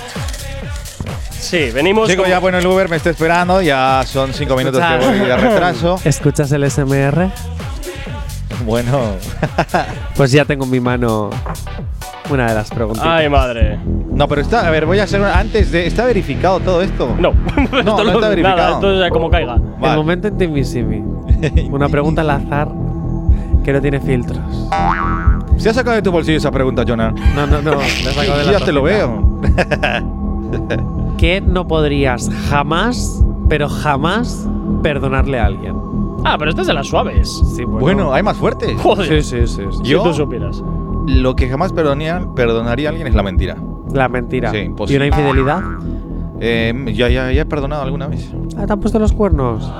Sí, venimos. Chico, ya bueno, el Uber me está esperando, ya son 5 minutos que voy de retraso. ¿Escuchas el SMR? Bueno, Pues ya tengo en mi mano una de las preguntas. Ay, madre. no, pero está, a ver, voy a hacer una- antes de. ¿Está verificado todo esto? No. Esto no está nada, verificado. esto es como caiga. El Vale. momento en Timisimi. Una pregunta al azar que no tiene filtros. ¿Se ha sacado de tu bolsillo esa pregunta, Jonah? No, no, no. he sacado de la ya te lo veo. ¿Qué no podrías jamás, pero jamás, perdonarle a alguien? Ah, pero este es de las suaves. Sí, Bueno, hay más fuertes. Joder. Sí, sí, sí. sí. Si Yo- tú supieras. Lo que jamás perdonaría, perdonaría a alguien es la mentira. La mentira. Sí, ¿Y una infidelidad? Eh, ya, ya, ya he perdonado alguna vez. Ah, ¿Te han puesto los cuernos?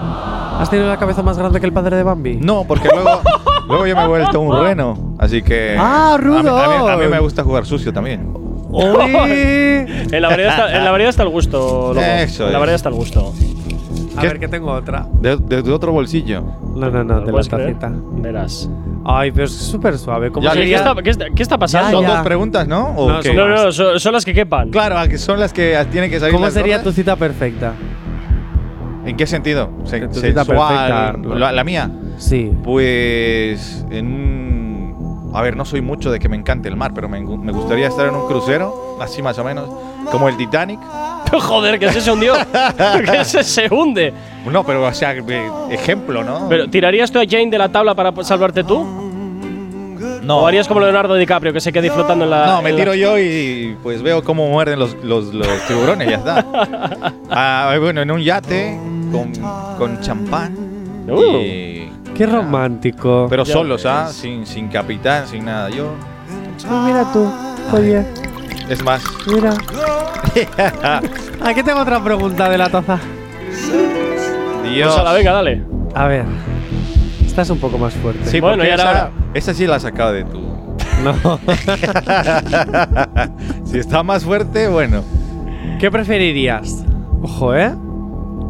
¿Has tenido la cabeza más grande que el padre de Bambi? No, porque luego, luego yo me he vuelto un reno. Así que. ¡Ah, a mí- A mí, a mí me gusta jugar sucio también. En la variedad está, en la variedad está el gusto, lobo. Eso En la es. variedad está el gusto. A ¿Qué? ver, que tengo otra. De, de tu otro bolsillo. No, no, no, de la tacita. Verás. Ay, pero es súper suave. ¿Cómo Ya, Oye, ¿qué, está, qué está- qué está pasando? Son ya. dos preguntas, ¿no? ¿O No, qué? No, no, son, son las que quepan. Claro, que son las que tienen que salir. ¿Cómo las sería tu cita perfecta? ¿En qué sentido? Se- Tu cita sexual. perfecta. La, la mía. Sí. Pues. En un. A ver, no soy mucho de que me encante el mar, pero me, me gustaría estar en un crucero, así más o menos, como el Titanic. Joder, que ese se hundió. que ese se hunde. No, pero, o sea, ejemplo, ¿no? Pero, ¿tirarías tú a Jane de la tabla para salvarte tú? no. ¿O harías como Leonardo DiCaprio, que se queda disfrutando en la. No, me en la- tiro yo y pues veo cómo muerden los, los, los tiburones, ya está. Ah, bueno, en un yate con, con champán. Uh. y- Qué romántico. pero Ya solos, ¿ah? Sin, sin capitán, sin nada. Yo, Ah, mira tú. Oye, es más, mira. Aquí tengo otra pregunta de la taza. Dios. Pues ala, venga, dale. A ver. Esta es un poco más fuerte. Sí, Bueno, porque y ahora- esa, sí la has sacado de tu. No. si está más fuerte, bueno. ¿Qué preferirías? Ojo, ¿eh?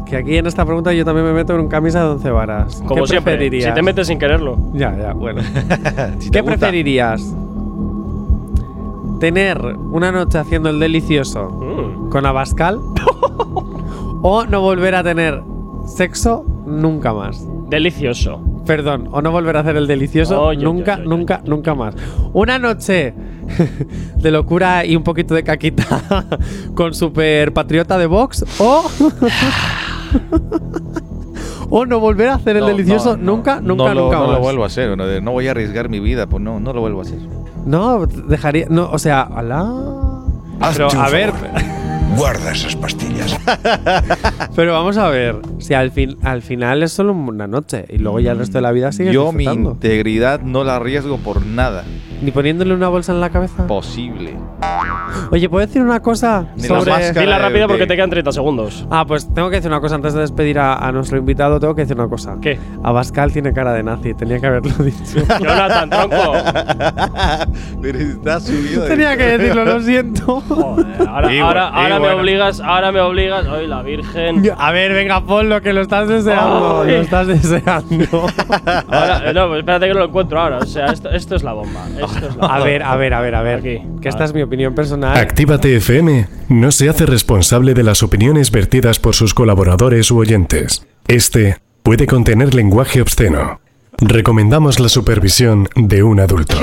Que aquí en esta pregunta yo también me meto en un camisa de 11 varas. Como ¿Qué siempre. preferirías? Si te metes sin quererlo. Ya, ya, bueno. Si ¿Qué gusta. preferirías? ¿Tener una noche haciendo el delicioso Mm. con Abascal? ¿O no volver a tener sexo nunca más? Delicioso. Perdón, o no volver a hacer el delicioso nunca, nunca, nunca más. Una noche de locura y un poquito de caquita con super patriota de Vox o O no volver a hacer el No, delicioso no, no. nunca, nunca, no lo, nunca no más. lo vuelvo a hacer. No, voy a arriesgar mi vida, pues no, no lo vuelvo a hacer. No, dejaría. No, o sea, alá. Pero a ver. Guarda esas pastillas. pero vamos a ver. Si al, fin, al final es solo una noche y luego ya el resto de la vida sigue Yo mi integridad no la arriesgo por nada. Ni poniéndole una bolsa en la cabeza. Posible. Oye, ¿puedo decir una cosa Ni la sobre. máscara Dila de- rápida porque te quedan 30 segundos. Ah, pues tengo que decir una cosa antes de despedir a, a nuestro invitado. Tengo que decir una cosa. ¿Qué? Abascal tiene cara de nazi. Tenía que haberlo dicho. Jonathan, tronco. Pero está subido tenía que decirlo, lo siento. Ahora, Y ahora, bueno, y ahora me obligas, ahora me obligas. Ay, la Virgen. A ver, venga, ponlo, que lo estás deseando. Ay. Lo estás deseando. Ahora, eh, no, pues espérate que no lo encuentro ahora. O sea, esto, esto es la bomba. Esto es la A ver, a ver, a ver, a ver. Aquí. Que esta es mi opinión personal. Actívate FM no se hace responsable de las opiniones vertidas por sus colaboradores u oyentes. Este puede contener lenguaje obsceno. Recomendamos la supervisión de un adulto.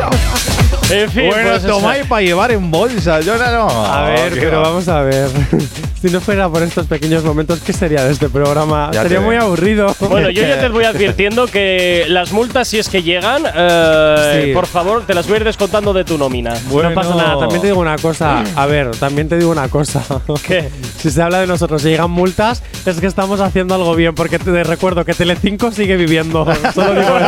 En fin, Bueno, pues tomáis para llevar en bolsa. Yo no, no. A ver, pero va. vamos a ver. si no fuera por estos pequeños momentos, ¿qué sería de este programa? Ya Sería muy aburrido. Bueno, yo ya te voy advirtiendo que las multas, si es que llegan, eh, Sí. por favor, te las voy a ir descontando de tu nómina. No pasa nada, también te digo una cosa. A ver, también te digo una cosa. ¿Qué? Si se habla de nosotros y llegan multas, es que estamos haciendo algo bien, porque te recuerdo que Telecinco sigue viviendo. Solo digo eso.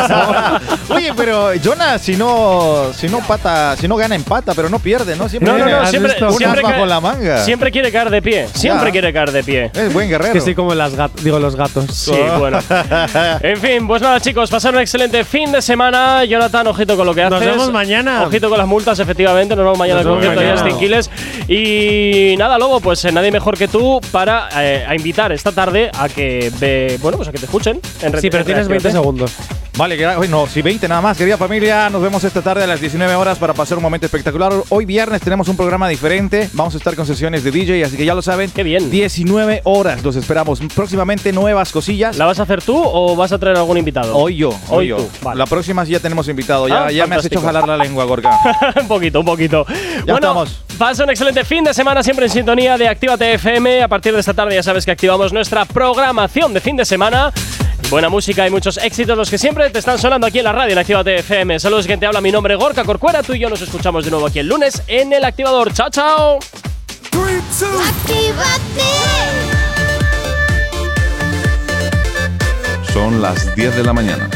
Oye, pero Jonas, si no, si no pata, si no gana empata, pero no pierde, ¿no? Siempre No, no, no, ¿Has siempre, siempre, bajo cae- la manga. siempre quiere caer de pie. Siempre Ya. quiere caer de pie. Es buen guerrero. que sí, como las gat digo los gatos. Sí, bueno. En fin, pues nada, chicos, pasar un excelente fin de semana. Jonathan, ojito con lo que haces. Nos vemos mañana. Ojito con las multas, efectivamente. Nos vemos mañana con concierto de. Y nada, Lobo, pues eh, nadie mejor que tú para eh, a invitar esta tarde a que ve, bueno, pues a que te escuchen. En Sí, pero tienes 20 segundos. Vale, gra- bueno, sí, 20 nada más, querida familia. Nos vemos esta tarde a las 19 horas para pasar un momento espectacular. Hoy viernes tenemos un programa diferente. Vamos a estar con sesiones de DJ, así que ya lo saben. Qué bien. 19 horas, los esperamos. Próximamente nuevas cosillas. ¿La vas a hacer tú o vas a traer algún invitado? Hoy yo, hoy, Hoy yo. vale. La próxima sí ya tenemos invitado. Ya, Ah, ya me has hecho jalar la lengua, Gorka. un poquito, un poquito. Ya bueno, estamos. pasa un excelente fin de semana siempre en sintonía de Actívate FM. A partir de esta tarde ya sabes que activamos nuestra programación de fin de semana. Buena música y muchos éxitos los que siempre te están sonando aquí en la radio en Actívate FM. Saludos, quien te habla, mi nombre es Gorka Corcuera. Tú y yo nos escuchamos de nuevo aquí el lunes en el activador. ¡Chao, chao! Son las 10 de la mañana.